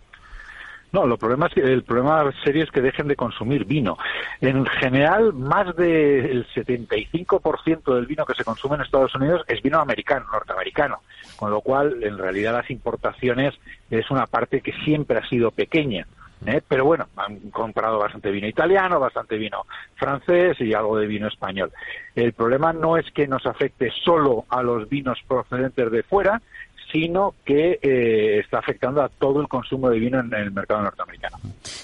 No, lo problema es que, el problema serio es que dejen de consumir vino. En general, más del 75% del vino que se consume en Estados Unidos es vino americano, norteamericano, con lo cual, en realidad, las importaciones es una parte que siempre ha sido pequeña. ¿eh? Pero bueno, han comprado bastante vino italiano, bastante vino francés y algo de vino español. El problema no es que nos afecte solo a los vinos procedentes de fuera, sino que eh, está afectando a todo el consumo de vino en el mercado norteamericano.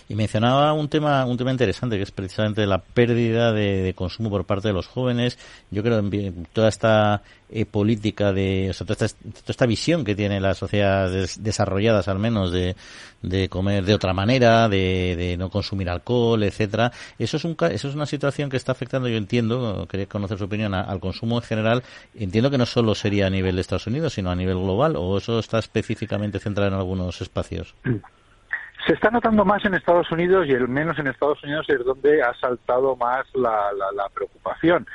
Y mencionaba un tema, un tema interesante que es precisamente la pérdida de, consumo por parte de los jóvenes. Yo creo que toda esta eh, política de, o sea, toda esta, visión que tienen las sociedades desarrolladas al menos de, de comer de otra manera, de, de no consumir alcohol, etcétera. Eso es un, eso es una situación que está afectando, yo entiendo, quería conocer su opinión, al consumo en general. Entiendo que no solo sería a nivel de Estados Unidos, sino a nivel global, o eso está específicamente centrado en algunos espacios. Se está notando más en Estados Unidos y el menos en Estados Unidos es donde ha saltado más la, la, preocupación.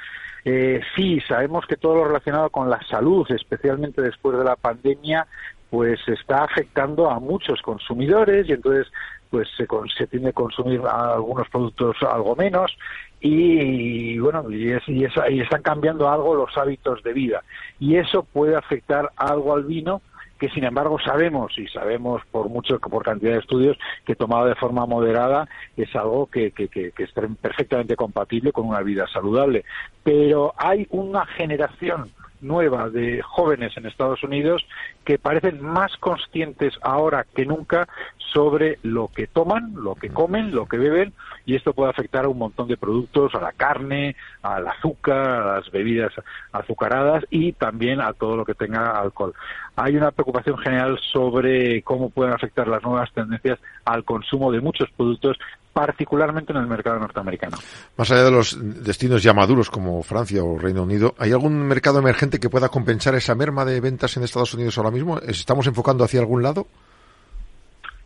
Eh, sí, sabemos que todo lo relacionado con la salud, especialmente después de la pandemia, pues está afectando a muchos consumidores y entonces pues se, se tiende a consumir algunos productos algo menos y, bueno y, y, y están cambiando algo los hábitos de vida. Y eso puede afectar algo al vino que sin embargo sabemos y sabemos por mucho por cantidad de estudios que tomado de forma moderada es algo que, que, que, es perfectamente compatible con una vida saludable. Pero hay una generación nueva de jóvenes en Estados Unidos que parecen más conscientes ahora que nunca sobre lo que toman, lo que comen, lo que beben, y esto puede afectar a un montón de productos, a la carne, al azúcar, a las bebidas azucaradas y también a todo lo que tenga alcohol. Hay una preocupación general sobre cómo pueden afectar las nuevas tendencias al consumo de muchos productos particularmente en el mercado norteamericano. Más allá de los destinos ya maduros como Francia o Reino Unido, ¿hay algún mercado emergente que pueda compensar esa merma de ventas en Estados Unidos ahora mismo? ¿Estamos enfocando hacia algún lado?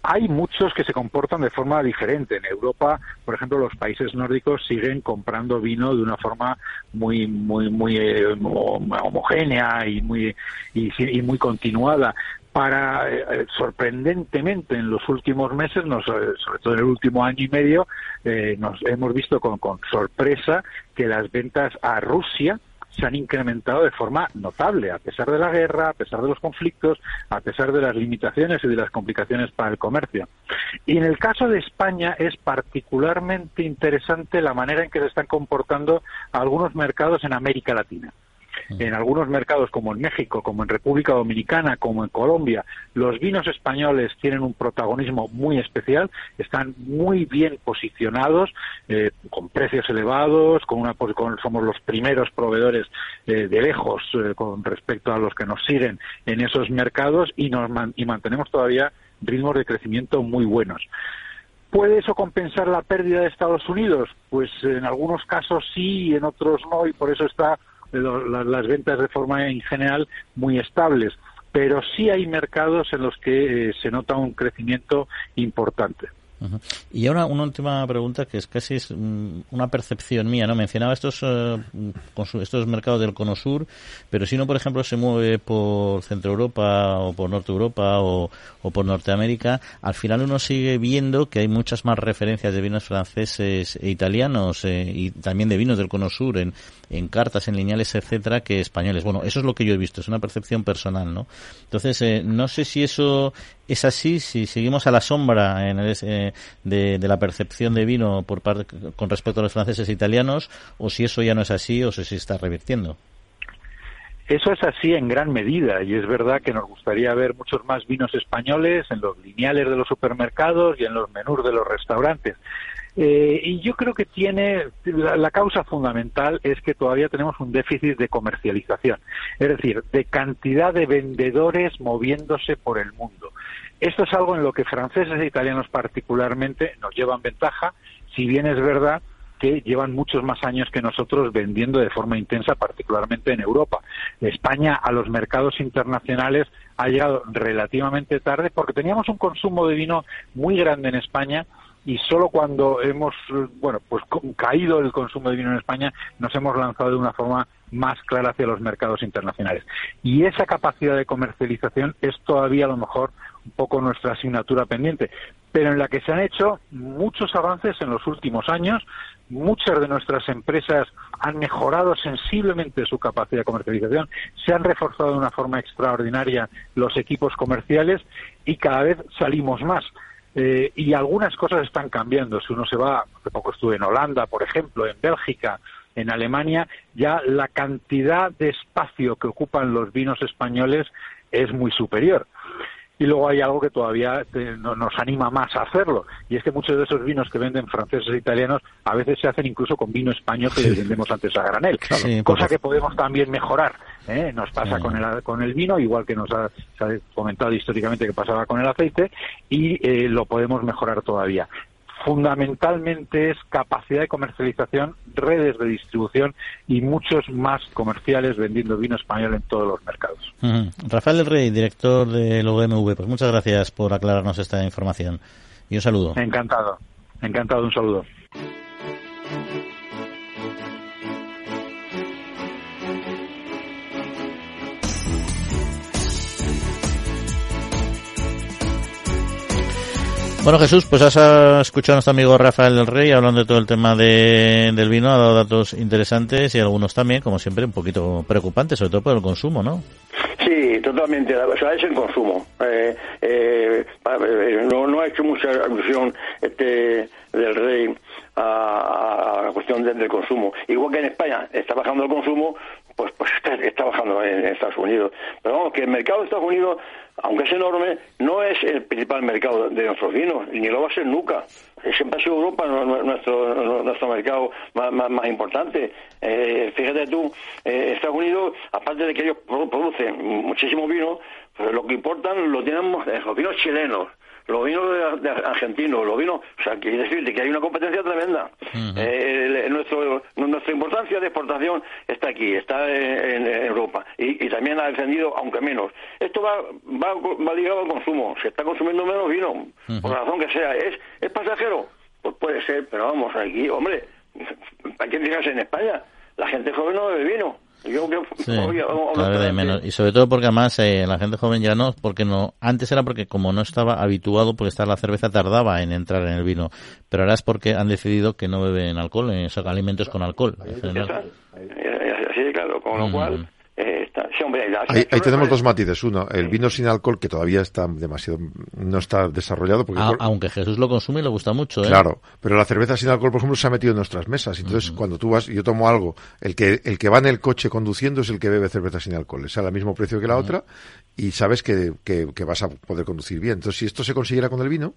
Hay muchos que se comportan de forma diferente. En Europa, por ejemplo, los países nórdicos siguen comprando vino de una forma muy muy muy eh, homogénea y muy y, muy continuada para eh, sorprendentemente en los últimos meses, nos, eh, sobre todo en el último año y medio, nos hemos visto con, con sorpresa que las ventas a Rusia se han incrementado de forma notable, a pesar de la guerra, a pesar de los conflictos, a pesar de las limitaciones y de las complicaciones para el comercio. Y en el caso de España es particularmente interesante la manera en que se están comportando algunos mercados en América Latina. En algunos mercados como en México, como en República Dominicana, como en Colombia, los vinos españoles tienen un protagonismo muy especial, están muy bien posicionados, eh, con precios elevados, con una, con, somos los primeros proveedores eh, de lejos eh, con respecto a los que nos siguen en esos mercados y, nos y mantenemos todavía ritmos de crecimiento muy buenos. ¿Puede eso compensar la pérdida de Estados Unidos? Pues en algunos casos sí en otros no, y por eso está las ventas de forma en general muy estables. Pero sí hay mercados en los que eh, se nota un crecimiento importante. Y ahora una última pregunta que es casi es mm, una percepción mía, ¿no? Mencionaba estos eh, estos mercados del Cono Sur, pero si uno, por ejemplo, se mueve por Centro Europa o por Norte Europa o, por Norteamérica, al final uno sigue viendo que hay muchas más referencias de vinos franceses e italianos eh, y también de vinos del Cono Sur en, en cartas, en lineales, etcétera, que españoles. Bueno, eso es lo que yo he visto, es una percepción personal, ¿no? Entonces, eh, no sé si eso es así, si seguimos a la sombra en eh, de, la percepción de vino por parte, con respecto a los franceses e italianos, o si eso ya no es así, o si se está revirtiendo. Eso es así en gran medida y es verdad que nos gustaría ver muchos más vinos españoles en los lineales de los supermercados y en los menús de los restaurantes. Eh, y yo creo que tiene la, causa fundamental es que todavía tenemos un déficit de comercialización, es decir, de cantidad de vendedores moviéndose por el mundo. Esto es algo en lo que franceses e italianos particularmente nos llevan ventaja, si bien es verdad que llevan muchos más años que nosotros vendiendo de forma intensa, particularmente en Europa. España a los mercados internacionales ha llegado relativamente tarde porque teníamos un consumo de vino muy grande en España y solo cuando hemos bueno pues caído el consumo de vino en España nos hemos lanzado de una forma más clara hacia los mercados internacionales y esa capacidad de comercialización es todavía a lo mejor un poco nuestra asignatura pendiente pero en la que se han hecho muchos avances en los últimos años muchas de nuestras empresas han mejorado sensiblemente su capacidad de comercialización, se han reforzado de una forma extraordinaria los equipos comerciales y cada vez salimos más. Eh, y algunas cosas están cambiando. Si uno se va, hace poco estuve en Holanda, por ejemplo, en Bélgica, en Alemania, ya la cantidad de espacio que ocupan los vinos españoles es muy superior. Y luego hay algo que todavía nos anima más a hacerlo, y es que muchos de esos vinos que venden franceses e italianos a veces se hacen incluso con vino español que vendemos antes a granel, cosa que podemos también mejorar. ¿eh? Nos pasa con, el, con el vino, igual que nos ha, se ha comentado históricamente que pasaba con el aceite, y eh, lo podemos mejorar todavía fundamentalmente es capacidad de comercialización, redes de distribución y muchos más comerciales vendiendo vino español en todos los mercados. Rafael del Rey, director del OMV, pues muchas gracias por aclararnos esta información y un saludo. Encantado, encantado, un saludo. Bueno, Jesús, pues has escuchado a nuestro amigo Rafael del Rey hablando de todo el tema de, del vino, ha dado datos interesantes y algunos también, como siempre, un poquito preocupantes, sobre todo por el consumo, ¿no? Sí, totalmente. O sea, es el consumo. Eh, eh, eh, no, ha hecho mucha alusión este del Rey a, la cuestión del consumo. Igual que en España está bajando el consumo, pues, pues está, bajando en, Estados Unidos. Pero vamos, que el mercado de Estados Unidos, aunque es enorme, no es el principal mercado de nuestros vinos, ni lo va a ser nunca. Siempre ha sido Europa nuestro, nuestro mercado más, más, importante. Eh, fíjate tú, eh, Estados Unidos, aparte de que ellos producen muchísimo vino, pues lo que importan lo tienen los vinos chilenos los vinos de, argentinos, los vinos, o sea, quiere decirte que hay una competencia tremenda. Eh, nuestro, nuestra importancia de exportación está aquí, está en, Europa y, también ha descendido, aunque menos. Esto va, va, va ligado al consumo, se está consumiendo menos vino, por la razón que sea. ¿Es, ¿Es pasajero? Pues puede ser, pero vamos, aquí, hombre, ¿para qué fijarse en España? La gente joven no bebe vino. Yo, menos. Y sobre todo porque además eh, la gente joven ya no, porque no, antes era porque como no estaba habituado, porque estar la cerveza tardaba en entrar en el vino, pero ahora es porque han decidido que no beben alcohol, eh, alimentos con alcohol. Así, claro, con lo cual, ahí, tenemos dos matices. Uno, el vino sin alcohol, que todavía está demasiado, no está desarrollado. Porque aunque Jesús lo consume y le gusta mucho, ¿eh? Claro, pero la cerveza sin alcohol, por ejemplo, se ha metido en nuestras mesas. Entonces, cuando tú vas, yo tomo algo, el que, el que va en el coche conduciendo es el que bebe cerveza sin alcohol. Es al mismo precio que la otra y sabes que, que, que vas a poder conducir bien. Entonces, si esto se consiguiera con el vino,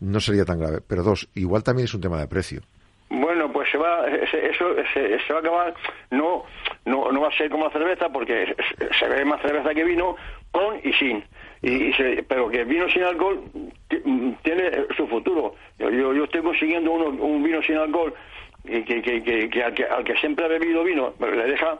no sería tan grave. Pero dos, igual también es un tema de precio. Bueno, se va, eso se, va a acabar, no, no, no va a ser como la cerveza, porque se ve más cerveza que vino, con y sin. Y, pero que vino sin alcohol tiene su futuro. Yo, yo, estoy consiguiendo un vino sin alcohol que, que, que, que, al que, al que siempre ha bebido vino le deja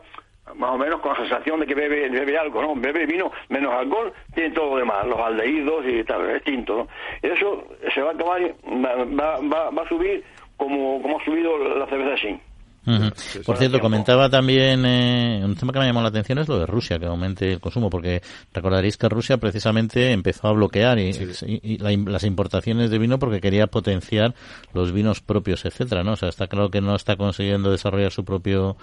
más o menos con la sensación de que bebe, bebe algo, ¿no? Bebe vino menos alcohol, tiene todo lo demás, los aldehídos y tal, es tinto. Y eso se va a acabar, va, va, va a subir como, como ha subido la cerveza sin. Por cierto, comentaba también eh, un tema que me llamó la atención es lo de Rusia, que aumente el consumo, porque recordaréis que Rusia precisamente empezó a bloquear y, las importaciones de vino porque quería potenciar los vinos propios, etcétera, ¿no? O sea, está claro que no está consiguiendo desarrollar su propia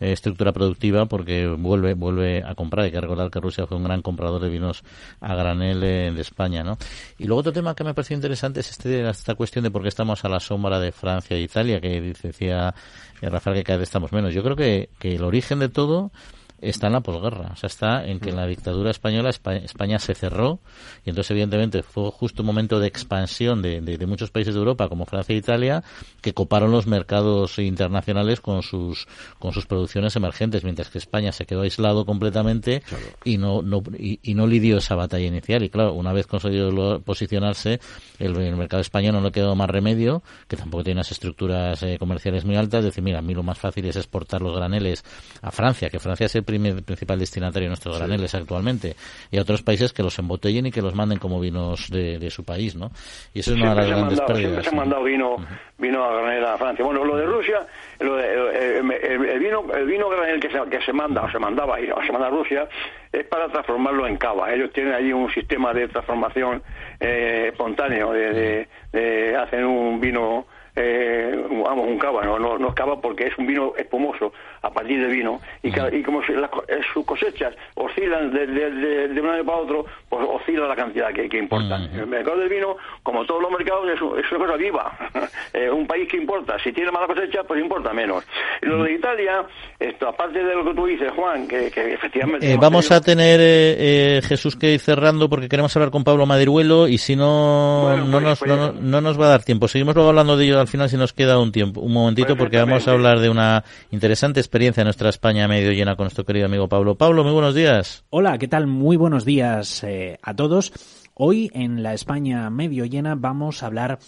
eh, estructura productiva porque vuelve vuelve a comprar. Hay que recordar que Rusia fue un gran comprador de vinos a granel de, España, ¿no? Y luego otro tema que me pareció interesante es este esta cuestión de por qué estamos a la sombra de Francia e Italia, que decía Rafael que cada vez estamos menos. Yo creo que, que el origen de todo está en la posguerra. O sea, está en que en la dictadura española España, se cerró y entonces evidentemente fue justo un momento de expansión de, de, muchos países de Europa como Francia e Italia que coparon los mercados internacionales con sus con sus producciones emergentes mientras que España se quedó aislado completamente y no, no y, no lidió esa batalla inicial. Y claro una vez conseguido posicionarse el, mercado español no le quedó más remedio que tampoco tiene unas estructuras eh, comerciales muy altas decir mira a mí lo más fácil es exportar los graneles a Francia que Francia se principal destinatario de nuestros graneles actualmente, y a otros países que los embotellen y que los manden como vinos de, su país, ¿no? Y eso es una de las grandes pérdidas. se ha mandado vino, vino a granel a Francia. Bueno, lo de Rusia, lo de, el, vino, el vino granel que se, que se manda, o se mandaba, o se manda a Rusia, es para transformarlo en cava. Ellos tienen allí un sistema de transformación eh, espontáneo, de, de, hacen un vino eh, vamos, un cava, no, no, es cava porque es un vino espumoso a partir de vino y, y como eh, sus cosechas oscilan de, de, un año para otro, pues oscila la cantidad que, que importan. El mercado del vino, como todos los mercados, es, una cosa viva. Eh, un país que importa, si tiene mala cosecha, pues importa menos. Y lo de Italia, esto aparte de lo que tú dices, Juan, que, efectivamente... vamos a tener, Jesús, que ir cerrando porque queremos hablar con Pablo Madiruelo y si no, no, pues, nos, pues, no, nos va a dar tiempo. Seguimos luego hablando de ello al final si nos queda un tiempo, un momentito, porque vamos a hablar de una interesante experiencia en nuestra España medio llena con nuestro querido amigo Pablo. Pablo, muy buenos días. Hola, ¿qué tal? Muy buenos días eh, a todos. Hoy en la España medio llena vamos a hablar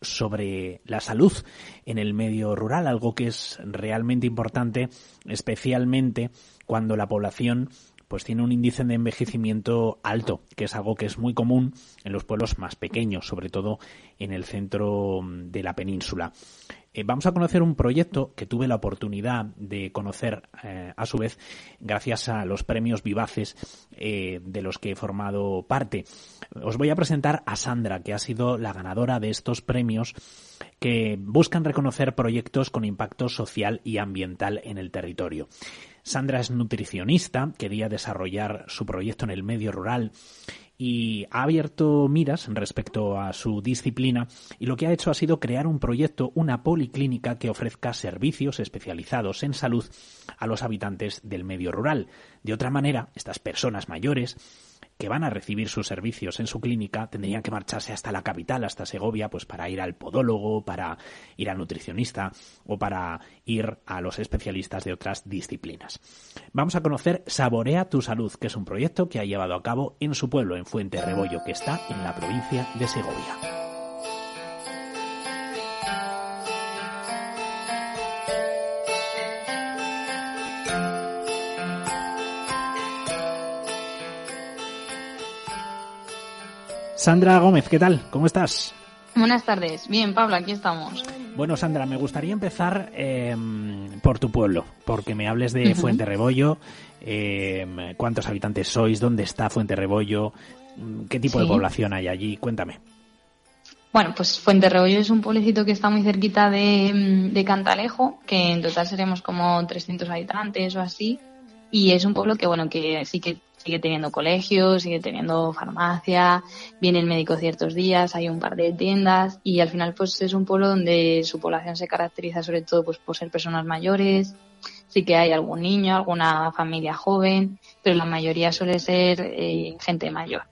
sobre la salud en el medio rural, algo que es realmente importante, especialmente cuando la población pues tiene un índice de envejecimiento alto, que es algo que es muy común en los pueblos más pequeños, sobre todo en el centro mm, de la península. Eh, vamos a conocer un proyecto que tuve la oportunidad de conocer eh, a su vez gracias a los premios vivaces eh, de los que he formado parte. Os voy a presentar a Sandra, que ha sido la ganadora de estos premios que buscan reconocer proyectos con impacto social y ambiental en el territorio. Sandra es nutricionista, quería desarrollar su proyecto en el medio rural y ha abierto miras respecto a su disciplina y lo que ha hecho ha sido crear un proyecto, una policlínica que ofrezca servicios especializados en salud a los habitantes del medio rural. De otra manera, estas personas mayores que van a recibir sus servicios en su clínica tendrían que marcharse hasta la capital, hasta Segovia, pues para ir al podólogo, para ir al nutricionista o para ir a los especialistas de otras disciplinas. Vamos a conocer Saborea tu salud, que es un proyecto que ha llevado a cabo en su pueblo, en Fuente Rebollo, que está en la provincia de Segovia. Sandra Gómez, ¿qué tal? ¿Cómo estás? Buenas tardes. Bien, Pablo, aquí estamos. Bueno, Sandra, me gustaría empezar em, por tu pueblo, porque me hables de Fuente Rebollo. Em, ¿Cuántos habitantes sois? ¿Dónde está Fuente Rebollo? ¿Qué tipo de población hay allí? Cuéntame. Bueno, pues Fuente Rebollo es un pueblecito que está muy cerquita de, de Cantalejo, que en total seremos como 300 habitantes o así. Y es un pueblo que, bueno, que sí que sigue teniendo colegios, sigue teniendo farmacia, viene el médico ciertos días, hay un par de tiendas y al final pues es un pueblo donde su población se caracteriza sobre todo pues por ser personas mayores, sí que hay algún niño, alguna familia joven, pero la mayoría suele ser eh, gente mayor.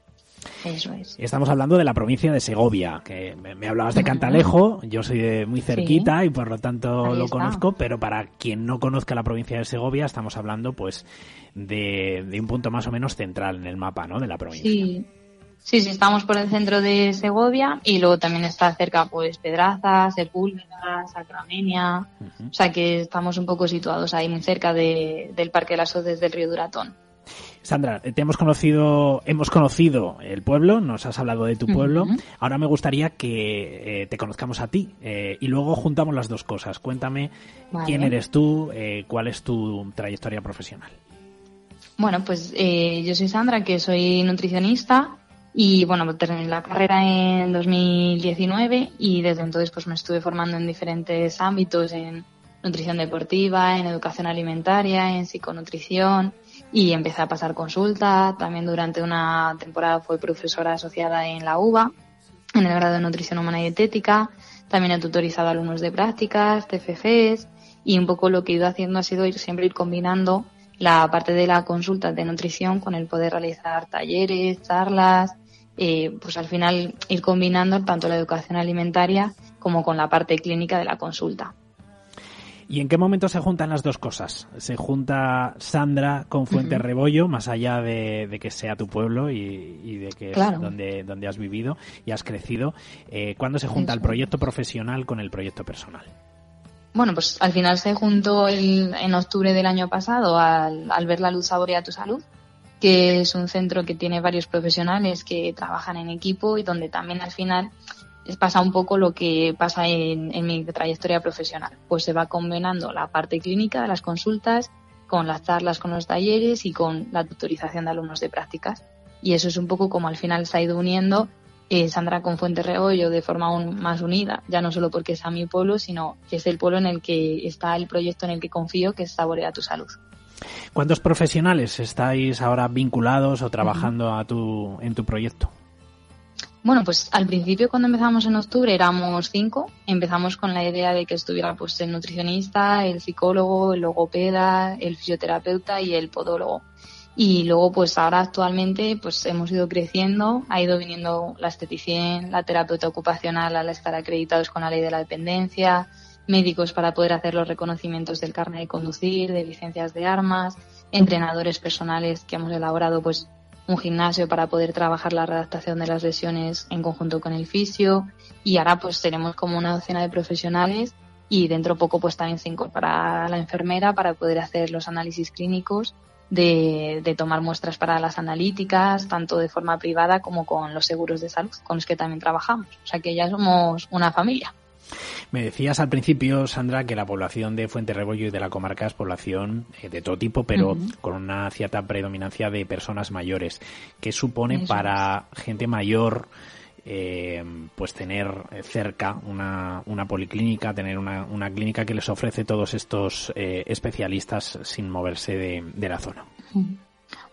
Eso es. Estamos hablando de la provincia de Segovia, que me, hablabas de Cantalejo, yo soy de muy cerquita y por lo tanto lo conozco, pero para quien no conozca la provincia de Segovia, estamos hablando pues de, un punto más o menos central en el mapa, ¿no? De la provincia. Sí. Sí, sí, estamos por el centro de Segovia y luego también está cerca pues Pedraza, Sepúlveda, Sacramenia, o sea que estamos un poco situados ahí muy cerca de, del Parque de las Oces del río Duratón. Sandra, te hemos conocido, hemos conocido el pueblo, nos has hablado de tu pueblo. Ahora me gustaría que eh, te conozcamos a ti eh, y luego juntamos las dos cosas. Cuéntame quién eres tú, eh, cuál es tu trayectoria profesional. Bueno, pues yo soy Sandra, que soy nutricionista y bueno, terminé la carrera en 2019 y desde entonces pues me estuve formando en diferentes ámbitos, en nutrición deportiva, en educación alimentaria, en psiconutrición y empecé a pasar consulta. También durante una temporada fui profesora asociada en la UBA, en el grado de nutrición humana y dietética. También he tutorizado alumnos de prácticas, TFFs y un poco lo que he ido haciendo ha sido ir, siempre ir combinando la parte de la consulta de nutrición con el poder realizar talleres, charlas, eh, pues al final ir combinando tanto la educación alimentaria como con la parte clínica de la consulta. ¿Y en qué momento se juntan las dos cosas? ¿Se junta Sandra con Fuente Rebollo, más allá de, que sea tu pueblo y, de que es donde, donde has vivido y has crecido? Eh, ¿Cuándo se junta el proyecto profesional con el proyecto personal? Bueno, pues al final se juntó en octubre del año pasado al, al ver la luz saborea tu salud, que es un centro que tiene varios profesionales que trabajan en equipo y donde también al final pasa un poco lo que pasa en, mi trayectoria profesional. Pues se va combinando la parte clínica las consultas con las charlas con los talleres y con la tutorización de alumnos de prácticas. Y eso es un poco como al final se ha ido uniendo eh, Sandra con Fuente Reollo de forma aún más unida, ya no solo porque es a mi pueblo, sino que es el pueblo en el que está el proyecto en el que confío, que es Saborea tu Salud. ¿Cuántos profesionales estáis ahora vinculados o trabajando a tu, en tu proyecto? Bueno, pues al principio cuando empezamos en octubre éramos cinco. Empezamos con la idea de que estuviera pues el nutricionista, el psicólogo, el logopeda, el fisioterapeuta y el podólogo. Y luego pues ahora actualmente pues hemos ido creciendo, ha ido viniendo la esteticien, la terapeuta ocupacional al estar acreditados con la ley de la dependencia, médicos para poder hacer los reconocimientos del carnet de conducir, de licencias de armas, entrenadores personales que hemos elaborado pues un gimnasio para poder trabajar la redactación de las lesiones en conjunto con el fisio y ahora pues tenemos como una docena de profesionales y dentro poco pues también se incorpora la enfermera para poder hacer los análisis clínicos de, de, tomar muestras para las analíticas, tanto de forma privada como con los seguros de salud con los que también trabajamos. O sea que ya somos una familia. Me decías al principio, Sandra, que la población de Fuente Rebollo y de la comarca es población eh, de todo tipo, pero con una cierta predominancia de personas mayores. ¿Qué supone para gente mayor eh, pues tener cerca una, una policlínica, tener una, una, clínica que les ofrece todos estos eh, especialistas sin moverse de, de la zona?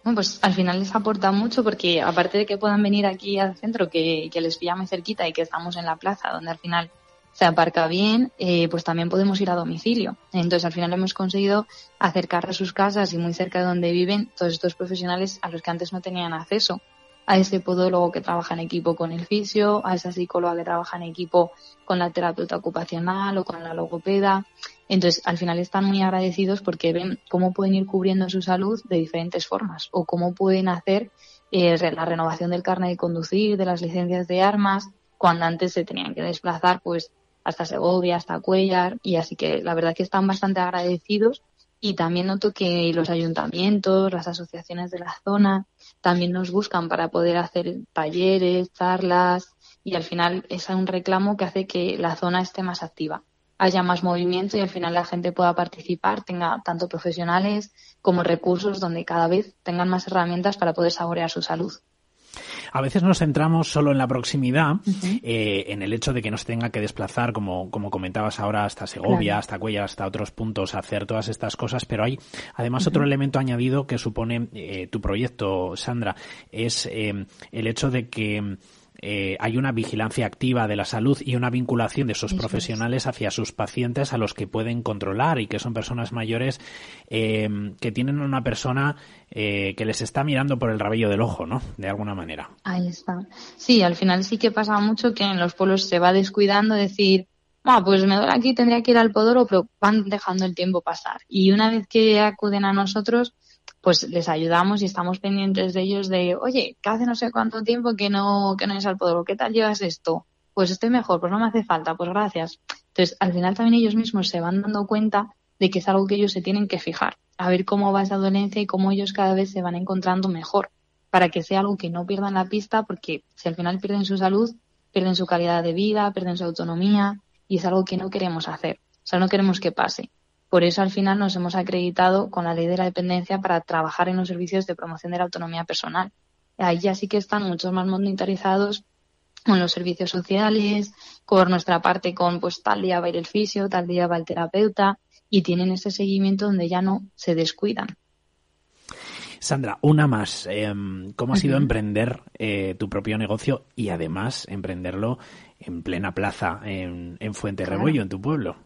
Bueno, pues al final les aporta mucho porque aparte de que puedan venir aquí al centro, que, que les pilla muy cerquita y que estamos en la plaza, donde al final se aparca bien, eh, pues también podemos ir a domicilio. Entonces, al final hemos conseguido acercar a sus casas y muy cerca de donde viven todos estos profesionales a los que antes no tenían acceso. A ese podólogo que trabaja en equipo con el fisio, a esa psicóloga que trabaja en equipo con la terapeuta ocupacional o con la logopeda. Entonces, al final están muy agradecidos porque ven cómo pueden ir cubriendo su salud de diferentes formas o cómo pueden hacer eh, la renovación del carnet de conducir, de las licencias de armas, cuando antes se tenían que desplazar pues hasta Segovia, hasta Cuellar, y así que la verdad que están bastante agradecidos y también noto que los ayuntamientos, las asociaciones de la zona también nos buscan para poder hacer talleres, charlas y al final es un reclamo que hace que la zona esté más activa, haya más movimiento y al final la gente pueda participar, tenga tanto profesionales como recursos donde cada vez tengan más herramientas para poder saborear su salud. A veces nos centramos solo en la proximidad, eh, en el hecho de que no se tenga que desplazar, como, como comentabas ahora, hasta Segovia, hasta Cuellar, hasta otros puntos, hacer todas estas cosas, pero hay además otro elemento añadido que supone eh, tu proyecto, Sandra, es eh, el hecho de que eh, hay una vigilancia activa de la salud y una vinculación de esos profesionales hacia sus pacientes a los que pueden controlar y que son personas mayores eh, que tienen una persona eh, que les está mirando por el rabillo del ojo, ¿no? De alguna manera. Ahí está. Sí, al final sí que pasa mucho que en los pueblos se va descuidando decir, ah, pues me duele aquí, tendría que ir al podoro, pero van dejando el tiempo pasar. Y una vez que acuden a nosotros, pues les ayudamos y estamos pendientes de ellos de, oye, que hace no sé cuánto tiempo que no, que no es al podoro, ¿qué tal llevas esto? Pues estoy mejor, pues no me hace falta, pues gracias. Entonces, al final también ellos mismos se van dando cuenta de que es algo que ellos se tienen que fijar, a ver cómo va esa dolencia y cómo ellos cada vez se van encontrando mejor, para que sea algo que no pierdan la pista, porque si al final pierden su salud, pierden su calidad de vida, pierden su autonomía, y es algo que no queremos hacer. O sea, no queremos que pase. Por eso al final nos hemos acreditado con la ley de la dependencia para trabajar en los servicios de promoción de la autonomía personal. Ahí ya sí que están muchos más monitorizados con los servicios sociales, con nuestra parte con pues tal día va a ir el fisio, tal día va el terapeuta y tienen ese seguimiento donde ya no se descuidan. Sandra, una más. Em, ¿Cómo ha sido emprender eh, tu propio negocio y además emprenderlo en plena plaza en, Fuente Rebollo, en tu pueblo?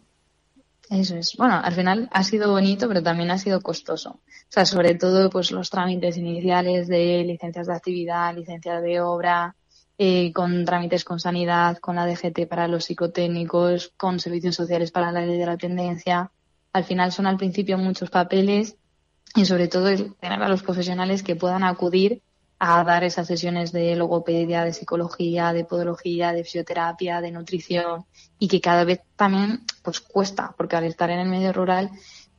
Eso es. Bueno, al final ha sido bonito, pero también ha sido costoso. O sea, sobre todo, pues los trámites iniciales de licencias de actividad, licencias de obra, eh, con trámites con sanidad, con la DGT para los psicotécnicos, con servicios sociales para la ley de la tendencia. Al final son al principio muchos papeles y sobre todo tener a los profesionales que puedan acudir a dar esas sesiones de logopedia, de psicología, de podología, de fisioterapia, de nutrición y que cada vez también pues cuesta, porque al estar en el medio rural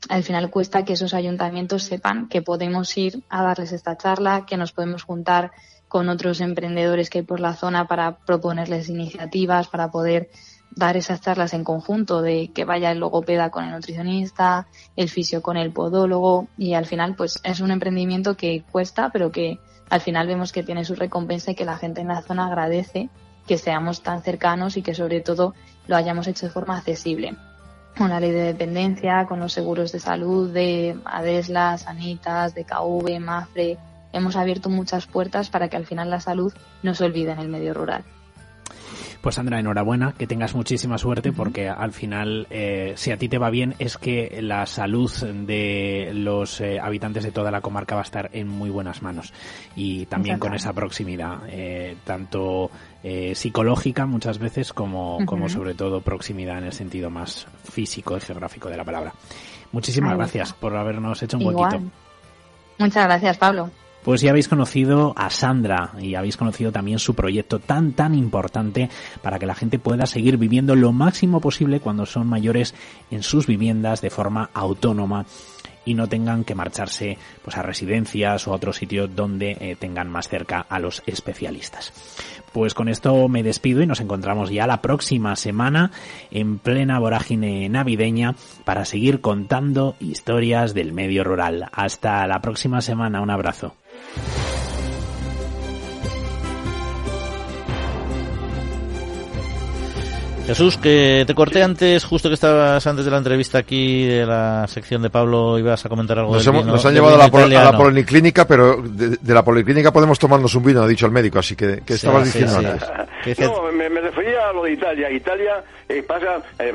al final cuesta que esos ayuntamientos sepan que podemos ir a darles esta charla, que nos podemos juntar con otros emprendedores que hay por la zona para proponerles iniciativas, para poder dar esas charlas en conjunto de que vaya el logopeda con el nutricionista, el fisio con el podólogo y al final pues es un emprendimiento que cuesta pero que al final vemos que tiene su recompensa y que la gente en la zona agradece que seamos tan cercanos y que sobre todo lo hayamos hecho de forma accesible. Con la ley de dependencia, con los seguros de salud de Adesla, Sanitas, de KV, Mafre, hemos abierto muchas puertas para que al final la salud no se olvide en el medio rural. Pues Sandra, enhorabuena, que tengas muchísima suerte porque al final, eh, si a ti te va bien, es que la salud de los eh, habitantes de toda la comarca va a estar en muy buenas manos y también con esa proximidad, eh, tanto psicológica muchas veces como, como sobre todo proximidad en el sentido más físico y geográfico de la palabra. Muchísimas gracias por habernos hecho un huequito. Muchas gracias, Pablo. Pues ya habéis conocido a Sandra y habéis conocido también su proyecto tan tan importante para que la gente pueda seguir viviendo lo máximo posible cuando son mayores en sus viviendas de forma autónoma y no tengan que marcharse pues a residencias o a otros sitios donde eh, tengan más cerca a los especialistas. Pues con esto me despido y nos encontramos ya la próxima semana en plena vorágine navideña para seguir contando historias del medio rural. Hasta la próxima semana, un abrazo. Jesús, que te corté antes, justo que estabas antes de la entrevista aquí de la sección de Pablo, ibas a comentar algo Nos, del hemos, vino- nos han llevado a la, pol- a la policlínica, pero de, de la policlínica podemos tomarnos un vino, ha dicho el médico, así que, ¿qué Sí, estabas sí, diciendo sí. antes? No, me, me refería a lo de Italia. Italia eh, pasa, eh,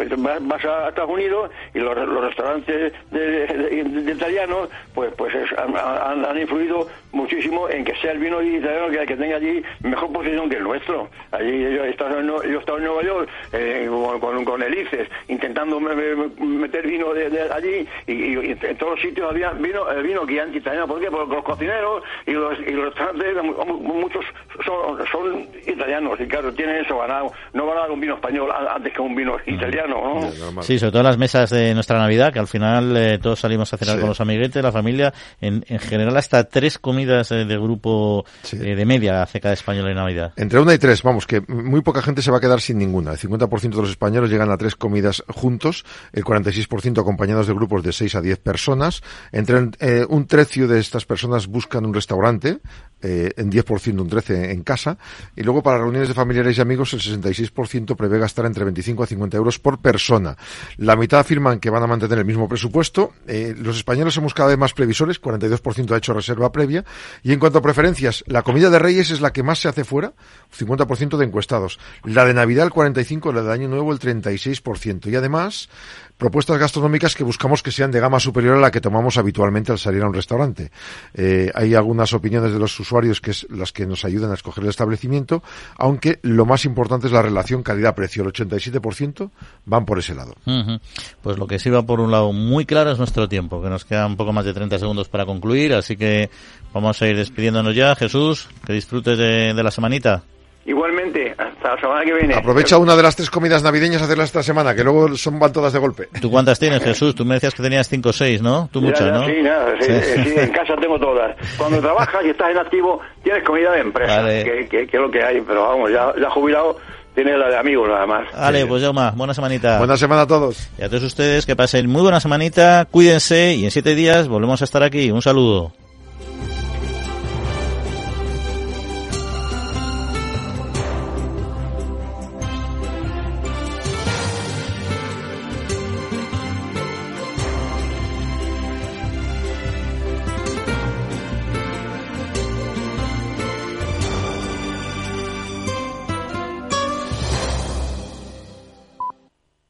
a Estados Unidos y los, los restaurantes de, italianos, pues, pues es- han, han- influido muchísimo en que sea el vino italiano que, que tenga allí mejor posición que el nuestro. Allí yo he estado en, Nueva York eh, con, con, con Elices, intentando me- me- meter vino de, allí y, en todos los sitios había vino, el vino que italiano. ¿Por qué? Porque los cocineros y los, y los restaurantes, mu- mu- muchos son, son italianos y claro, tienen eso ganado. No van a dar un vino español antes que un vino italiano, ¿no? Sí, sobre todo en las mesas de nuestra Navidad, que al final eh, todos salimos a cenar Sí. con los amiguetes, la familia, en, en general hasta tres comidas eh, de grupo Sí. eh, de media hace cada español en Navidad. Entre una y tres, vamos, que muy poca gente se va a quedar sin ninguna. El 50% 50% de los españoles llegan a tres comidas juntos, el 46% acompañados de grupos de 6 a 10 personas. Entre eh, un tercio de estas personas buscan un restaurante, eh, en 10% un 13% en casa. Y luego para reuniones de familiares y amigos el 66% prevé gastar entre 25 a 50 euros por persona. La mitad afirman que van a mantener el mismo presupuesto. Eh, los españoles somos cada vez más previsores, 42% ha hecho reserva previa. Y en cuanto a preferencias, la comida de Reyes es la que más se hace fuera, 50% de encuestados. La de Navidad el 45%, la de Año Nuevo el 36%. Y además, propuestas gastronómicas que buscamos que sean de gama superior a la que tomamos habitualmente al salir a un restaurante. Eh, hay algunas opiniones de los usuarios que es las que nos ayudan a escoger el establecimiento, aunque lo más importante es la relación calidad-precio. El 87% van por ese lado. Pues lo que sí va por un lado muy claro es nuestro tiempo, que nos queda un poco más de 30 segundos para concluir, así que vamos a ir despidiéndonos ya. Jesús, que disfrutes de la semanita. Igualmente, hasta la semana que viene. Aprovecha una de las tres comidas navideñas a hacerlas esta semana, que luego son van todas de golpe. ¿Tú cuántas tienes, Jesús? Tú me decías que tenías cinco o seis, ¿no? Tú muchas, ¿no? Sí, nada, sí, sí. en casa tengo todas. Cuando trabajas y estás en activo, tienes comida de empresa, que, que, es lo que hay, pero vamos, ya, ya jubilado tiene la de amigos nada más. Vale, pues Jaume, buena semanita. Buena semana a todos. Y a todos ustedes que pasen muy buena semanita, cuídense y en siete días volvemos a estar aquí. Un saludo.